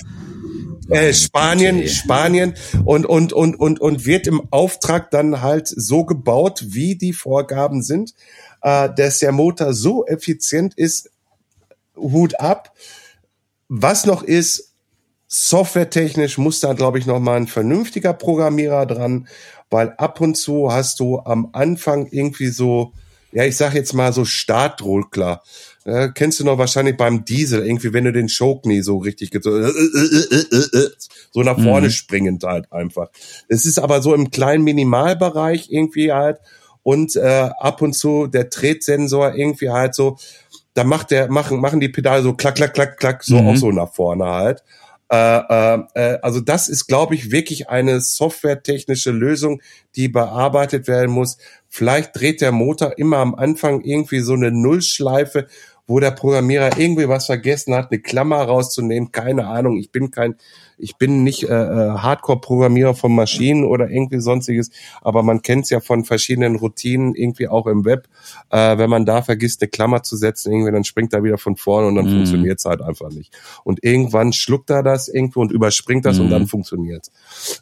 äh, Spanien, Spanien und, und, und, und, und wird im Auftrag dann halt so gebaut, wie die Vorgaben sind, äh, dass der Motor so effizient ist, Hut ab. Was noch ist, Softwaretechnisch muss da, glaube ich, noch mal ein vernünftiger Programmierer dran, weil ab und zu hast du am Anfang irgendwie so, ja, ich sag jetzt mal so Startruckler. Äh, kennst du noch wahrscheinlich beim Diesel, irgendwie, wenn du den Choke nie so richtig so, äh, äh, so nach vorne mhm. springend halt einfach. Es ist aber so im kleinen Minimalbereich irgendwie halt und äh, ab und zu der Tretsensor irgendwie halt so, da macht der, machen, machen die Pedale so klack, klack, klack, klack, so mhm. auch so nach vorne halt. Äh, äh, also das ist, glaube ich, wirklich eine softwaretechnische Lösung, die bearbeitet werden muss. Vielleicht dreht der Motor immer am Anfang irgendwie so eine Nullschleife, wo der Programmierer irgendwie was vergessen hat, eine Klammer rauszunehmen. Keine Ahnung. Ich bin kein ich bin nicht äh, äh, Hardcore-Programmierer von Maschinen oder irgendwie sonstiges, aber man kennt es ja von verschiedenen Routinen irgendwie auch im Web. Äh, wenn man da vergisst, eine Klammer zu setzen, irgendwie, dann springt er wieder von vorne und dann mm. funktioniert es halt einfach nicht. Und irgendwann schluckt er das irgendwo und überspringt das mm. und dann mhm. funktioniert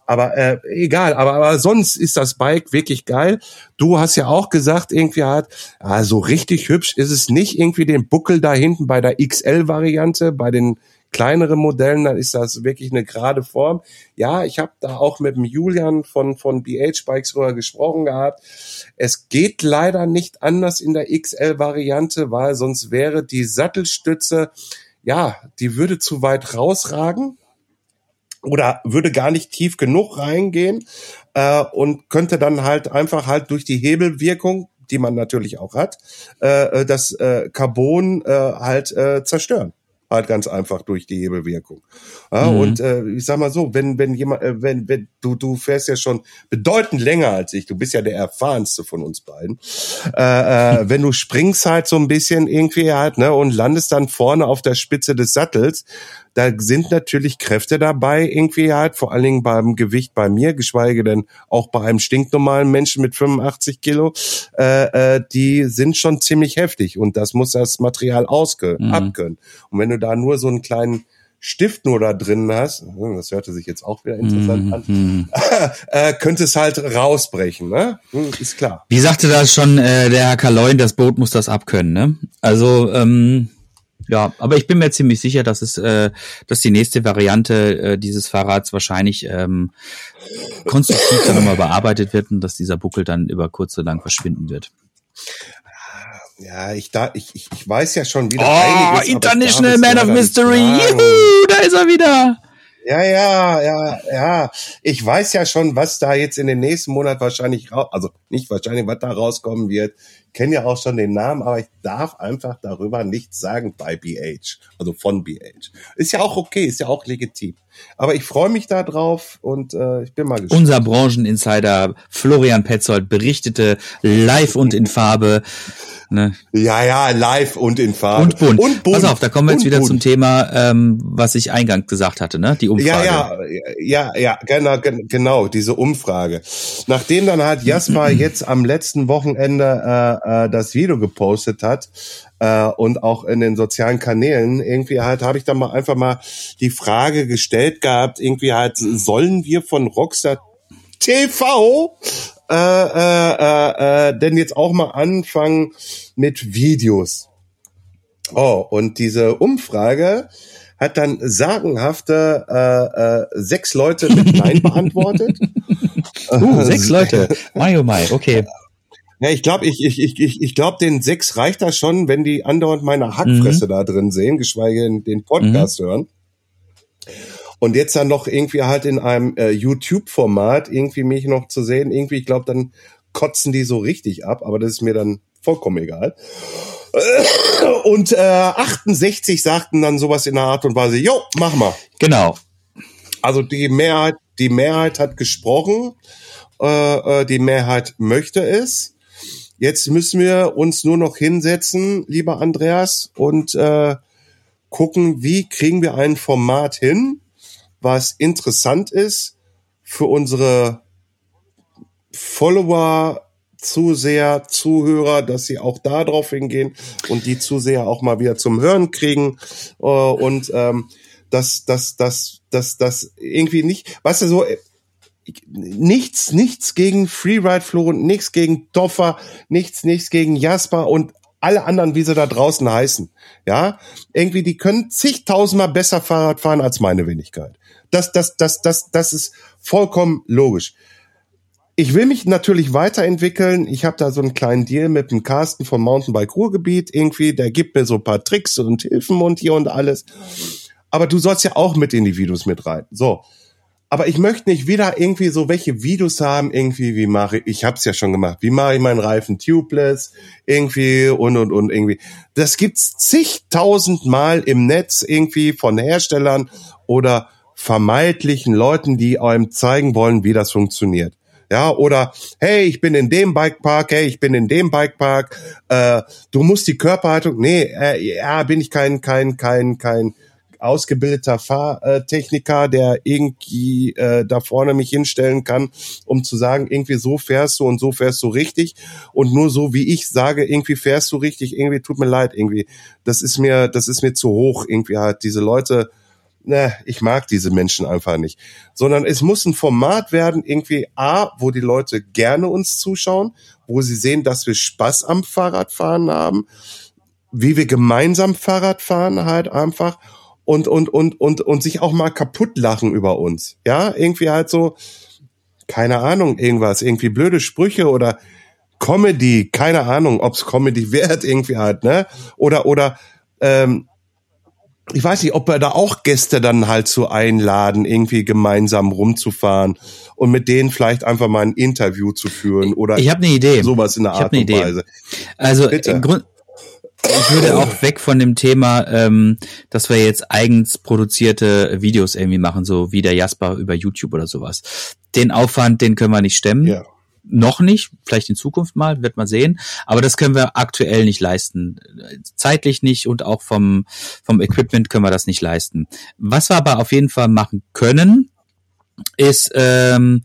Aber äh, egal, aber, aber sonst ist das Bike wirklich geil. Du hast ja auch gesagt, irgendwie hat, also richtig hübsch ist es nicht irgendwie den Buckel da hinten bei der XL-Variante, bei den kleineren Modellen, dann ist das wirklich eine gerade Form. Ja, ich habe da auch mit dem Julian von, von BH Bikes drüber gesprochen gehabt. Es geht leider nicht anders in der XL-Variante, weil sonst wäre die Sattelstütze, ja, die würde zu weit rausragen oder würde gar nicht tief genug reingehen äh, und könnte dann halt einfach halt durch die Hebelwirkung die man natürlich auch hat, äh, das äh, Carbon äh, halt äh, zerstören halt ganz einfach durch die Hebelwirkung. Ja, mhm. Und äh, ich sag mal so, wenn wenn jemand, äh, wenn wenn du du fährst ja schon bedeutend länger als ich, du bist ja der erfahrenste von uns beiden. Äh, äh, wenn du springst halt so ein bisschen irgendwie halt ne und landest dann vorne auf der Spitze des Sattels, da sind natürlich Kräfte dabei, irgendwie halt, vor allen Dingen beim Gewicht bei mir, geschweige denn auch bei einem stinknormalen Menschen mit 85 Kilo, äh, äh, die sind schon ziemlich heftig und das muss das Material auskönnen, mhm. abkönnen. Und wenn du da nur so einen kleinen Stift nur da drin hast, hm, das hörte sich jetzt auch wieder interessant mhm. an, äh, könnte es halt rausbrechen, ne? Hm, ist klar. Wie sagte das schon äh, der Herr Kaloin, das Boot muss das abkönnen, ne? Also ähm, ja, aber ich bin mir ziemlich sicher, dass es, äh, dass die nächste Variante äh, dieses Fahrrads wahrscheinlich ähm, konstruktiv dann nochmal bearbeitet wird und dass dieser Buckel dann über kurz oder lang verschwinden wird. Ja, ich da, ich, ich, ich weiß ja schon wieder. Oh, einiges, International Man of Mystery. Juhu, da ist er wieder. Ja, ja, ja, ja. Ich weiß ja schon, was da jetzt in den nächsten Monat wahrscheinlich raus, also nicht wahrscheinlich, was da rauskommen wird. Ich kenne ja auch schon den Namen, aber ich darf einfach darüber nichts sagen bei BH, also von BH. Ist ja auch okay, ist ja auch legitim. Aber ich freue mich da drauf und äh, ich bin mal gespannt. Unser Brancheninsider Florian Petzold berichtete live und in Farbe. Ne? Ja, ja, live und in Farbe. Und bunt. Und bunt. Pass auf, da kommen wir jetzt wieder bunt. zum Thema, ähm, was ich eingangs gesagt hatte, ne? Die Umfrage. Ja, ja, ja, ja, genau, genau, diese Umfrage. Nachdem dann halt Jasper jetzt am letzten Wochenende äh, äh, das Video gepostet hat, äh, und auch in den sozialen Kanälen irgendwie halt habe ich dann mal einfach mal die Frage gestellt gehabt, irgendwie halt sollen wir von Rockstar TV äh, äh, äh, äh, denn jetzt auch mal anfangen mit Videos. Oh, und diese Umfrage hat dann sagenhafte äh, äh, sechs Leute mit Nein beantwortet. uh, sechs Leute. Mai, oh mai, okay. Ja, ich glaube, ich, ich, ich, ich, ich glaube, den sechs reicht da schon, wenn die andauernd meine Hackfresse mhm. da drin sehen, geschweige denn den Podcast mhm. hören. Und jetzt dann noch irgendwie halt in einem äh, YouTube-Format irgendwie mich noch zu sehen, irgendwie, ich glaube, dann kotzen die so richtig ab, aber das ist mir dann vollkommen egal. Und äh, 68 sagten dann sowas in der Art und Weise, jo, mach mal. Genau. Also die Mehrheit, die Mehrheit hat gesprochen, äh, äh die Mehrheit möchte es. Jetzt müssen wir uns nur noch hinsetzen, lieber Andreas, und äh, gucken, wie kriegen wir ein Format hin, was interessant ist für unsere Follower, Zuseher, Zuhörer, dass sie auch da drauf hingehen und die Zuseher auch mal wieder zum Hören kriegen. Äh, und ähm, dass das das das das irgendwie nicht, weißt du so nichts, nichts gegen Freeride Flo und nichts gegen Toffer, nichts, nichts gegen Jasper und alle anderen, wie sie da draußen heißen. Ja, irgendwie, die können zigtausendmal besser Fahrrad fahren als meine Wenigkeit. Das, das, das, das, das ist vollkommen logisch. Ich will mich natürlich weiterentwickeln. Ich habe da so einen kleinen Deal mit dem Carsten vom Mountainbike Ruhrgebiet irgendwie. Der gibt mir so ein paar Tricks und Hilfen und hier und alles. Aber du sollst ja auch mit in die Videos mit rein. So, aber ich möchte nicht wieder irgendwie so welche Videos haben, irgendwie, wie mache ich, ich hab's ja schon gemacht, wie mache ich meinen Reifen tubeless, irgendwie und und und irgendwie. Das gibt's zigtausend Mal im Netz irgendwie von Herstellern oder vermeintlichen Leuten, die einem zeigen wollen, wie das funktioniert. Ja, oder hey, ich bin in dem Bikepark, hey, ich bin in dem Bikepark, äh, du musst die Körperhaltung, nee, äh, ja, bin ich kein, kein, kein, kein ausgebildeter Fahrtechniker, der irgendwie äh, da vorne mich hinstellen kann, um zu sagen, irgendwie so fährst du und so fährst du richtig. Und nur so wie ich sage, irgendwie fährst du richtig, irgendwie tut mir leid, irgendwie. Das ist mir das ist mir zu hoch, irgendwie halt. Diese Leute ne, ich mag diese Menschen einfach nicht. Sondern es muss ein Format werden, irgendwie A, wo die Leute gerne uns zuschauen, wo sie sehen, dass wir Spaß am Fahrradfahren haben, wie wir gemeinsam Fahrrad fahren halt einfach und, und, und, und, und sich auch mal kaputt lachen über uns. Ja, irgendwie halt so, keine Ahnung, irgendwas, irgendwie blöde Sprüche oder Comedy, keine Ahnung, ob's Comedy wird, irgendwie halt, ne? Oder, oder, ähm, ich weiß nicht, ob wir da auch Gäste dann halt so einladen, irgendwie gemeinsam rumzufahren und mit denen vielleicht einfach mal ein Interview zu führen oder ich habe eine Idee. sowas in der Art und Idee. Weise. Also im Grund, ich würde auch weg von dem Thema, ähm, dass wir jetzt eigens produzierte Videos irgendwie machen, so wie der Jasper über YouTube oder sowas. Den Aufwand, den können wir nicht stemmen. Ja noch nicht, vielleicht in Zukunft mal, wird man sehen. Aber das können wir aktuell nicht leisten. Zeitlich nicht und auch vom, vom Equipment können wir das nicht leisten. Was wir aber auf jeden Fall machen können, ist, ähm,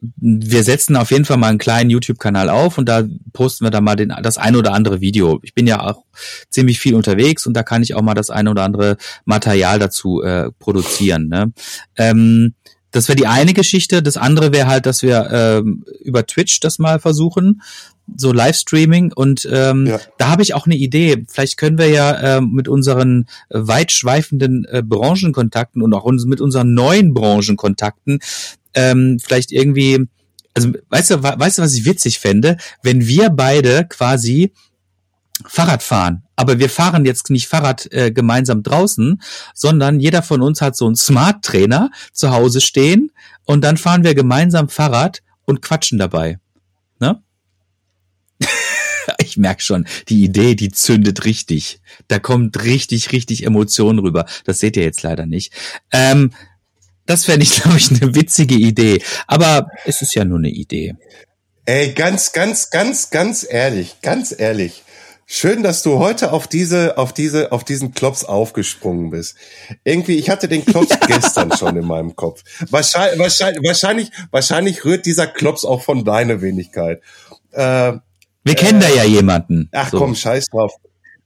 wir setzen auf jeden Fall mal einen kleinen YouTube-Kanal auf und da posten wir da mal den, das ein oder andere Video. Ich bin ja auch ziemlich viel unterwegs und da kann ich auch mal das eine oder andere Material dazu äh, produzieren. Ne? Ähm, das wäre die eine Geschichte. Das andere wäre halt, dass wir ähm, über Twitch das mal versuchen, so Livestreaming. Und ähm, ja. da habe ich auch eine Idee. Vielleicht können wir ja ähm, mit unseren weitschweifenden äh, Branchenkontakten und auch uns, mit unseren neuen Branchenkontakten ähm, vielleicht irgendwie, also weißt du, weißt du, was ich witzig fände, wenn wir beide quasi Fahrrad fahren. Aber wir fahren jetzt nicht Fahrrad äh, gemeinsam draußen, sondern jeder von uns hat so einen Smart Trainer zu Hause stehen und dann fahren wir gemeinsam Fahrrad und quatschen dabei. Ne? ich merk schon, die Idee, die zündet richtig. Da kommt richtig, richtig Emotionen rüber. Das seht ihr jetzt leider nicht. Ähm, das fände ich, glaube ich, eine witzige Idee. Aber es ist ja nur eine Idee. Ey, ganz, ganz, ganz, ganz ehrlich, ganz ehrlich. Schön, dass du heute auf diese, auf diese, auf diesen Klops aufgesprungen bist. Irgendwie, ich hatte den Klops gestern schon in meinem Kopf. Wahrscheinlich, wahrscheinlich, wahrscheinlich, wahrscheinlich rührt dieser Klops auch von deiner Wenigkeit. Äh, wir kennen äh, da ja jemanden. Ach so. komm, scheiß drauf.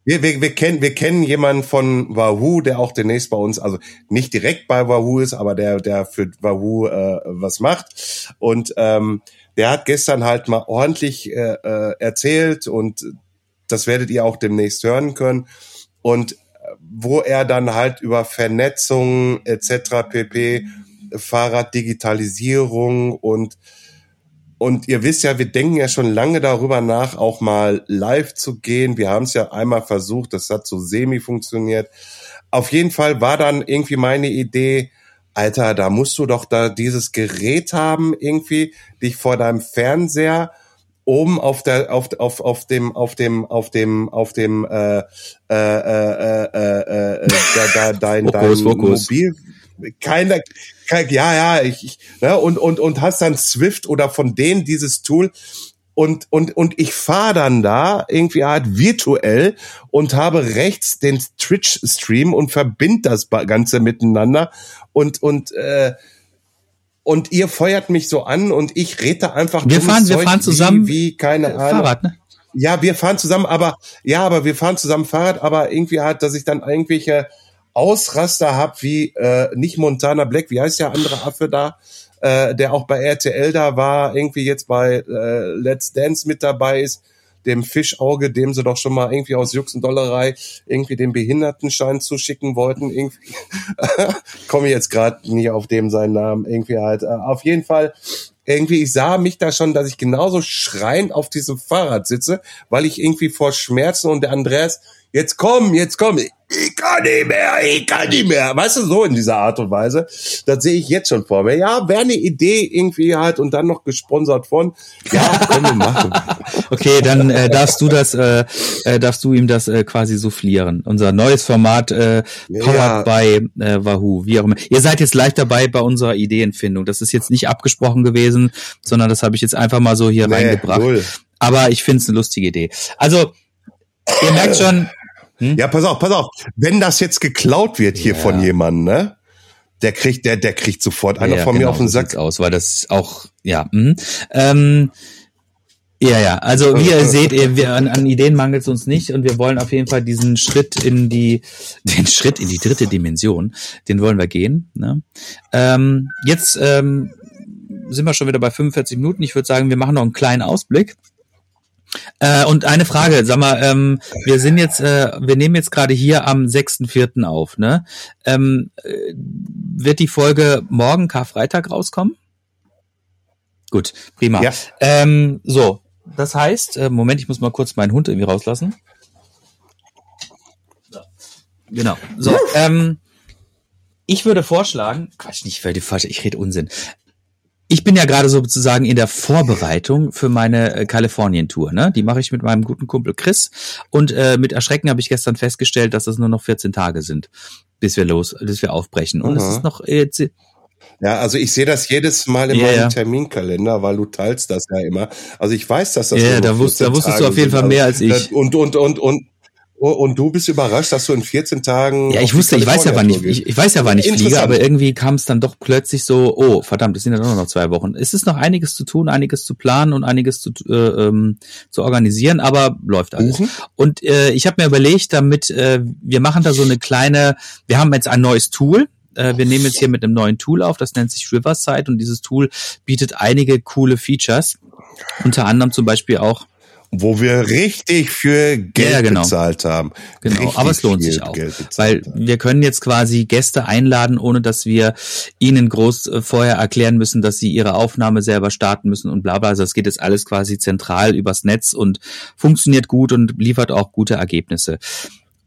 Wir, wir, wir, kennen, wir kennen jemanden von Wahoo, der auch demnächst bei uns, also nicht direkt bei Wahoo ist, aber der, der für Wahoo äh, was macht. Und ähm, der hat gestern halt mal ordentlich äh, äh erzählt und das werdet ihr auch demnächst hören können. Und äh, wo er dann halt über Vernetzung etc. pp, Fahrraddigitalisierung und und ihr wisst ja, wir denken ja schon lange darüber nach, auch mal live zu gehen. Wir haben es ja einmal versucht, das hat so semi funktioniert. Auf jeden Fall war dann irgendwie meine Idee, Alter, da musst du doch da dieses Gerät haben, irgendwie, dich vor deinem Fernseher oben auf der auf auf auf dem auf dem auf dem auf dem äh, äh, äh, äh, äh, da, da, dein, dein Fokus. Mobil keiner kein, ja ja ich, ich ne, und und und hast dann Swift oder von denen dieses Tool. Und und und ich fahre dann da irgendwie halt virtuell und habe rechts den Twitch Stream und verbind das ganze miteinander. Und und äh, und ihr feuert mich so an und ich rede einfach wir fahren wir fahren zusammen wie, wie keine äh, Ahnung. Fahrrad, ne? ja wir fahren zusammen aber ja aber wir fahren zusammen Fahrrad aber irgendwie halt dass ich dann irgendwelche Ausraster hab wie äh, nicht Montana Black wie heißt der andere Affe da äh, der auch bei RTL da war irgendwie jetzt bei äh, Let's Dance mit dabei ist dem Fischauge, dem sie doch schon mal irgendwie aus Jux und Dollerei irgendwie den Behindertenschein zuschicken wollten. Irgendwie komme ich jetzt gerade nicht auf dem seinen Namen. Irgendwie halt. Äh, auf jeden Fall irgendwie, ich sah mich da schon, dass ich genauso schreiend auf diesem Fahrrad sitze, weil ich irgendwie vor Schmerzen und der Andreas jetzt komm, jetzt komm, ich kann nicht mehr, ich kann nicht mehr. Weißt du, so in dieser Art und Weise. Das sehe ich jetzt schon vor mir. Ja, wäre eine Idee irgendwie halt und dann noch gesponsert von, ja, können wir machen. okay, dann äh, darfst du das, äh, äh, darfst du ihm das äh, quasi soufflieren. Unser neues Format, äh, powered ja. by äh, Wahoo, wie auch immer. Ihr seid jetzt live dabei bei unserer Ideenfindung. Das ist jetzt nicht abgesprochen gewesen, sondern das habe ich jetzt einfach mal so hier nee, reingebracht. Cool. Aber ich finde es eine lustige Idee. Also, ihr merkt schon, Hm? Ja, pass auf, pass auf. Wenn das jetzt geklaut wird hier ja. von jemandem, ne? Der kriegt, der, der kriegt sofort einer ja, von genau, mir auf den Sack. aus, weil das auch, ja. Mh. Ähm, ja, ja. Also wie ihr seht, wir, an, an Ideen mangelt es uns nicht und wir wollen auf jeden Fall diesen Schritt in die, den Schritt in die dritte Dimension, den wollen wir gehen. Ne? Ähm, jetzt ähm, sind wir schon wieder bei 45 Minuten. Ich würde sagen, wir machen noch einen kleinen Ausblick. Äh, und eine Frage, sag mal, ähm, wir sind jetzt, äh, wir nehmen jetzt gerade hier am 6.4. auf, ne? Ähm, äh, wird die Folge morgen Karfreitag rauskommen? Gut, prima. Ja. Ähm, so, das heißt, äh, Moment, ich muss mal kurz meinen Hund irgendwie rauslassen. Genau. So, ähm, ich würde vorschlagen, Quatsch, nicht, weil die falsche, ich rede Unsinn ich bin ja gerade sozusagen in der Vorbereitung für meine äh, Kalifornien-Tour. Ne? Die mache ich mit meinem guten Kumpel Chris. Und äh, mit Erschrecken habe ich gestern festgestellt, dass es nur noch 14 Tage sind, bis wir los, bis wir aufbrechen. Und mhm. es ist noch äh, ja, also ich sehe das jedes Mal in yeah, meinem Terminkalender, weil du teilst das ja immer. Also ich weiß, dass das ja, yeah, da, wusst, da wusstest Tage du auf jeden Fall mehr als ich. Und und und und und du bist überrascht, dass du in 14 Tagen. Ja, ich wusste, ich weiß ja, wann ich, ich, ich weiß ja, wann ich fliege, aber irgendwie kam es dann doch plötzlich so, oh, verdammt, es sind ja nur noch zwei Wochen. Es ist noch einiges zu tun, einiges zu planen und einiges zu, äh, ähm, zu organisieren, aber läuft alles. Mhm. Und äh, ich habe mir überlegt, damit, äh, wir machen da so eine kleine, wir haben jetzt ein neues Tool, äh, wir nehmen jetzt hier mit einem neuen Tool auf, das nennt sich Riverside und dieses Tool bietet einige coole Features. Unter anderem zum Beispiel auch wo wir richtig für Geld ja, genau. bezahlt haben. Genau, richtig aber es lohnt sich auch, weil wir können jetzt quasi Gäste einladen, ohne dass wir ihnen groß äh, vorher erklären müssen, dass sie ihre Aufnahme selber starten müssen und bla bla. Also es geht jetzt alles quasi zentral übers Netz und funktioniert gut und liefert auch gute Ergebnisse.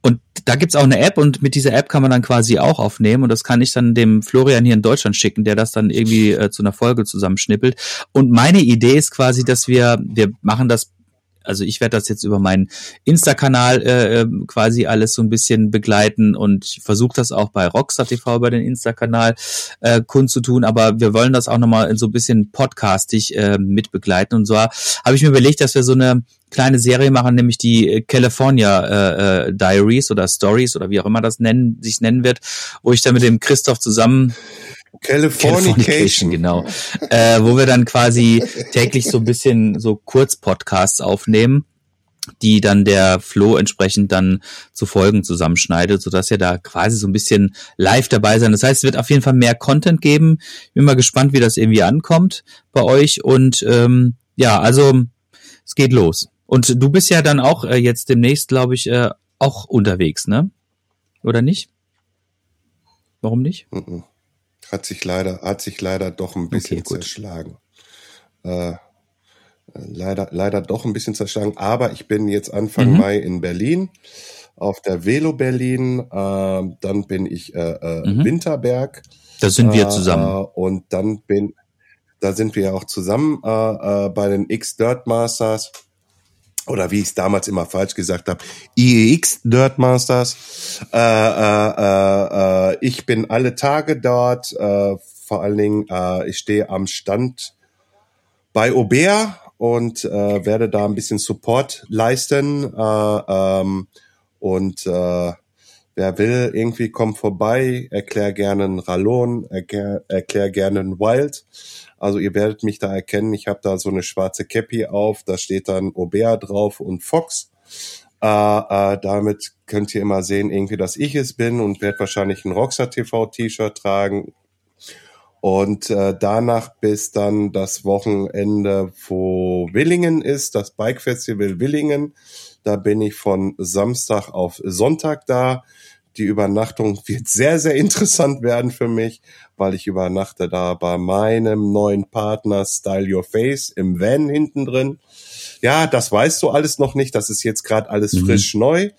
Und da gibt's auch eine App und mit dieser App kann man dann quasi auch aufnehmen und das kann ich dann dem Florian hier in Deutschland schicken, der das dann irgendwie äh, zu einer Folge zusammenschnippelt. Und meine Idee ist quasi, dass wir, wir machen das also ich werde das jetzt über meinen Insta-Kanal äh, ähm, quasi alles so ein bisschen begleiten und versuche das auch bei Rockstar TV über den Insta-Kanal äh, kundzutun, aber wir wollen das auch nochmal so ein bisschen podcastig äh, mitbegleiten. Und so habe ich mir überlegt, dass wir so eine kleine Serie machen, nämlich die California äh, äh, Diaries oder Stories oder wie auch immer das nennen, sich nennen wird, wo ich dann mit dem Christoph zusammen Californication. genau. äh, wo wir dann quasi täglich so ein bisschen so Kurzpodcasts aufnehmen, die dann der Flo entsprechend dann zu Folgen zusammenschneidet, sodass ihr da quasi so ein bisschen live dabei sein. Das heißt, es wird auf jeden Fall mehr Content geben. Bin mal gespannt, wie das irgendwie ankommt bei euch. Und ähm, ja, also es geht los. Und du bist ja dann auch äh, jetzt demnächst, glaube ich, äh, auch unterwegs, ne? Oder nicht? Warum nicht? Mm -mm hat sich leider, hat sich leider doch ein bisschen okay, zerschlagen. Äh, leider, leider doch ein bisschen zerschlagen. Aber ich bin jetzt Anfang mhm. Mai in Berlin auf der Velo Berlin. Äh, dann bin ich äh, äh, mhm. Winterberg. Da sind wir zusammen. Äh, und dann bin, da sind wir ja auch zusammen äh, äh, bei den X Dirt Masters oder wie ich es damals immer falsch gesagt habe, IEX Dirt Masters. Äh, äh, äh, äh, ich bin alle Tage dort. Äh, vor allen Dingen, äh, ich stehe am Stand bei Aubert und äh, werde da ein bisschen Support leisten. Äh, ähm, und äh, wer will, irgendwie kommt vorbei, erklär gerne einen Rallon, erklär, erklär gerne einen Wild. Also ihr werdet mich da erkennen. Ich habe da so eine schwarze Cappy auf, da steht dann Obea drauf und Fox. Äh, äh, damit könnt ihr immer sehen, irgendwie, dass ich es bin und werde wahrscheinlich ein Rockstar TV T-Shirt tragen. Und äh, danach bis dann das Wochenende, wo Willingen ist, das Bike Festival Willingen. Da bin ich von Samstag auf Sonntag da. Die Übernachtung wird sehr, sehr interessant werden für mich, weil ich übernachte da bei meinem neuen Partner Style Your Face im Van hinten drin. Ja, das weißt du alles noch nicht. Das ist jetzt gerade alles mhm. frisch neu.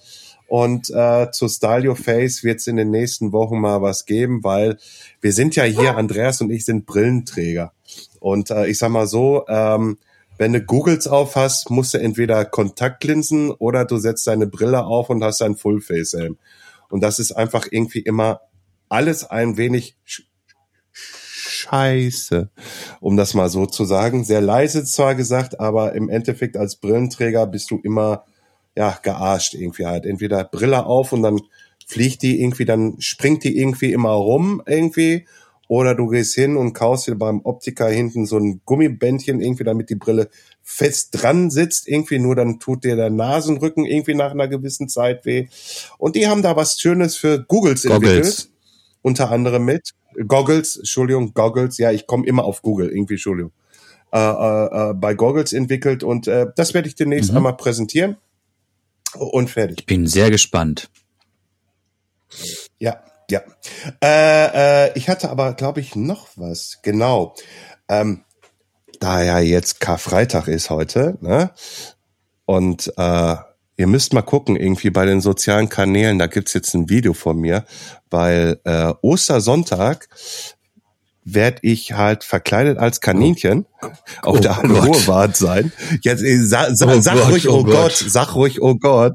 Und äh, zu Style Your Face wird es in den nächsten Wochen mal was geben, weil wir sind ja hier, Andreas und ich sind Brillenträger. Und äh, ich sag mal so, ähm, wenn du Googles auf hast, musst du entweder Kontaktlinsen oder du setzt deine Brille auf und hast ein Full-Face-Helm. Und das ist einfach irgendwie immer alles ein wenig scheiße, um das mal so zu sagen. Sehr leise zwar gesagt, aber im Endeffekt als Brillenträger bist du immer ja, gearscht irgendwie halt. Entweder Brille auf und dann fliegt die irgendwie, dann springt die irgendwie immer rum irgendwie. Oder du gehst hin und kaufst dir beim Optiker hinten so ein Gummibändchen irgendwie, damit die Brille fest dran sitzt, irgendwie nur dann tut dir der Nasenrücken irgendwie nach einer gewissen Zeit weh. Und die haben da was Schönes für Googles, Goggles. entwickelt. Unter anderem mit. Goggles, Entschuldigung, Goggles, ja, ich komme immer auf Google, irgendwie, Entschuldigung. Äh, äh, äh, bei Goggles entwickelt und äh, das werde ich demnächst mhm. einmal präsentieren. Und fertig. Ich bin sehr gespannt. Ja, ja. Äh, äh, ich hatte aber, glaube ich, noch was. Genau. Ähm, da ja jetzt Karfreitag ist heute, ne? Und äh, ihr müsst mal gucken, irgendwie bei den sozialen Kanälen, da gibt's jetzt ein Video von mir, weil äh, Ostersonntag werd ich halt verkleidet als Kaninchen oh, auf oh der Ruhrbahn sein. Jetzt äh, sag, sag, oh sag Gott, ruhig, oh, oh Gott. Gott, sag ruhig, oh Gott.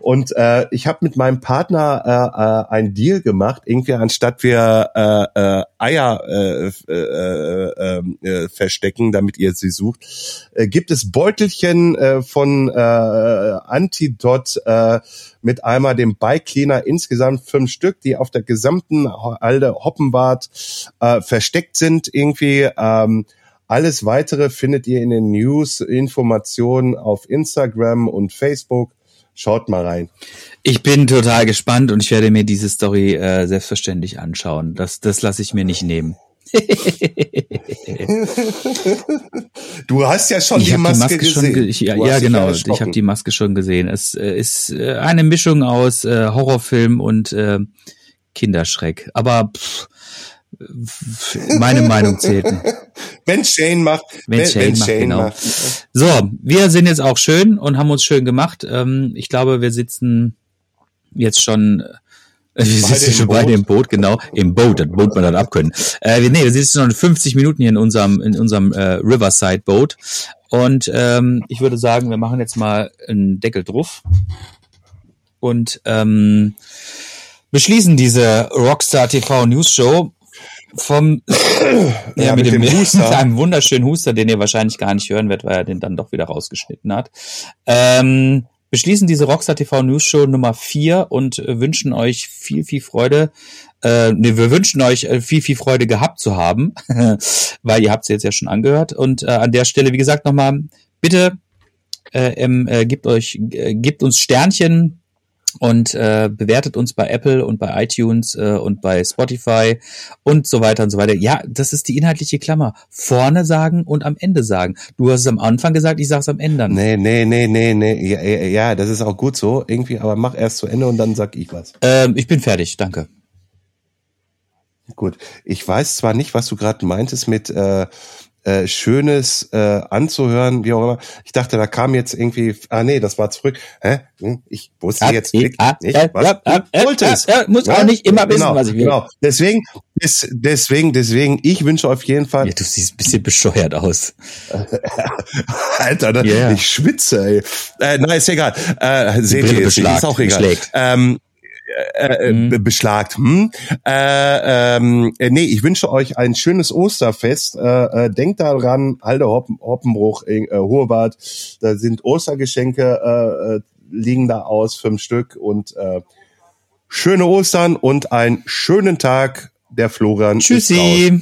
Und äh, ich habe mit meinem Partner äh, äh, einen Deal gemacht. Irgendwie anstatt wir äh, äh, Eier äh, äh, äh, äh, verstecken, damit ihr sie sucht, äh, gibt es Beutelchen äh, von äh, Antidot äh, mit einmal dem Bike Cleaner insgesamt fünf Stück, die auf der gesamten Alde Hoppenbad äh, versteckt sind. Irgendwie ähm, alles weitere findet ihr in den News, Informationen auf Instagram und Facebook. Schaut mal rein. Ich bin total gespannt und ich werde mir diese Story äh, selbstverständlich anschauen. Das, das lasse ich mir nicht nehmen. du hast ja schon ich die, Maske die Maske, gesehen. Schon, ich, ja, ja genau. Ich habe die Maske schon gesehen. Es äh, ist äh, eine Mischung aus äh, Horrorfilm und äh, Kinderschreck. Aber pff, meine Meinung zählt. Wenn Shane macht. Wenn, wenn Shane, wenn macht, Shane genau. Macht. So, wir sind jetzt auch schön und haben uns schön gemacht. Ähm, ich glaube, wir sitzen jetzt schon äh, wir sitzen schon Boot. bei dem Boot, genau, im Boot, das Boot man dann abkönnen. Äh, nee, wir sitzen schon 50 Minuten hier in unserem, in unserem äh, Riverside Boat. Und ähm, ich würde sagen, wir machen jetzt mal einen Deckel drauf. Und ähm, beschließen diese Rockstar TV News Show vom ja, ja, mit, mit dem, dem Huster. mit einem wunderschönen Huster, den ihr wahrscheinlich gar nicht hören werdet, weil er den dann doch wieder rausgeschnitten hat. Ähm, beschließen diese Rockstar TV News Show Nummer vier und wünschen euch viel, viel Freude. Äh, nee, wir wünschen euch äh, viel, viel Freude gehabt zu haben, weil ihr habt sie jetzt ja schon angehört. Und äh, an der Stelle, wie gesagt, nochmal, bitte äh, ähm, äh, gebt euch, äh, gebt uns Sternchen und äh, bewertet uns bei Apple und bei iTunes äh, und bei Spotify und so weiter und so weiter. Ja, das ist die inhaltliche Klammer. Vorne sagen und am Ende sagen. Du hast es am Anfang gesagt, ich sag's am Ende. Nee, nee, nee, nee, nee. Ja, ja, das ist auch gut so irgendwie, aber mach erst zu Ende und dann sag ich was. Ähm, ich bin fertig, danke. Gut. Ich weiß zwar nicht, was du gerade meintest mit äh, äh, Schönes äh, anzuhören, wie auch immer. Ich dachte, da kam jetzt irgendwie, ah nee, das war zurück. Hä? Hm, ich wusste jetzt nicht, was du wolltest. Muss auch nicht immer wissen, genau, was ich will. Genau. Deswegen, des, deswegen, deswegen, ich wünsche auf jeden Fall. Ja, du siehst ein bisschen bescheuert aus. Alter, ne? yeah. ich schwitze, ey. Äh, nein, ist egal. Äh, seht ihr ist auch egal. Ähm, äh, mhm. beschlagt. Hm? Äh, ähm, äh, nee, ich wünsche euch ein schönes Osterfest. Äh, äh, denkt daran, Halde Hoppen, Hoppenbruch, äh, Hohebad, da sind Ostergeschenke, äh, äh, liegen da aus, fünf Stück und äh, schöne Ostern und einen schönen Tag. Der Florian. Tschüssi.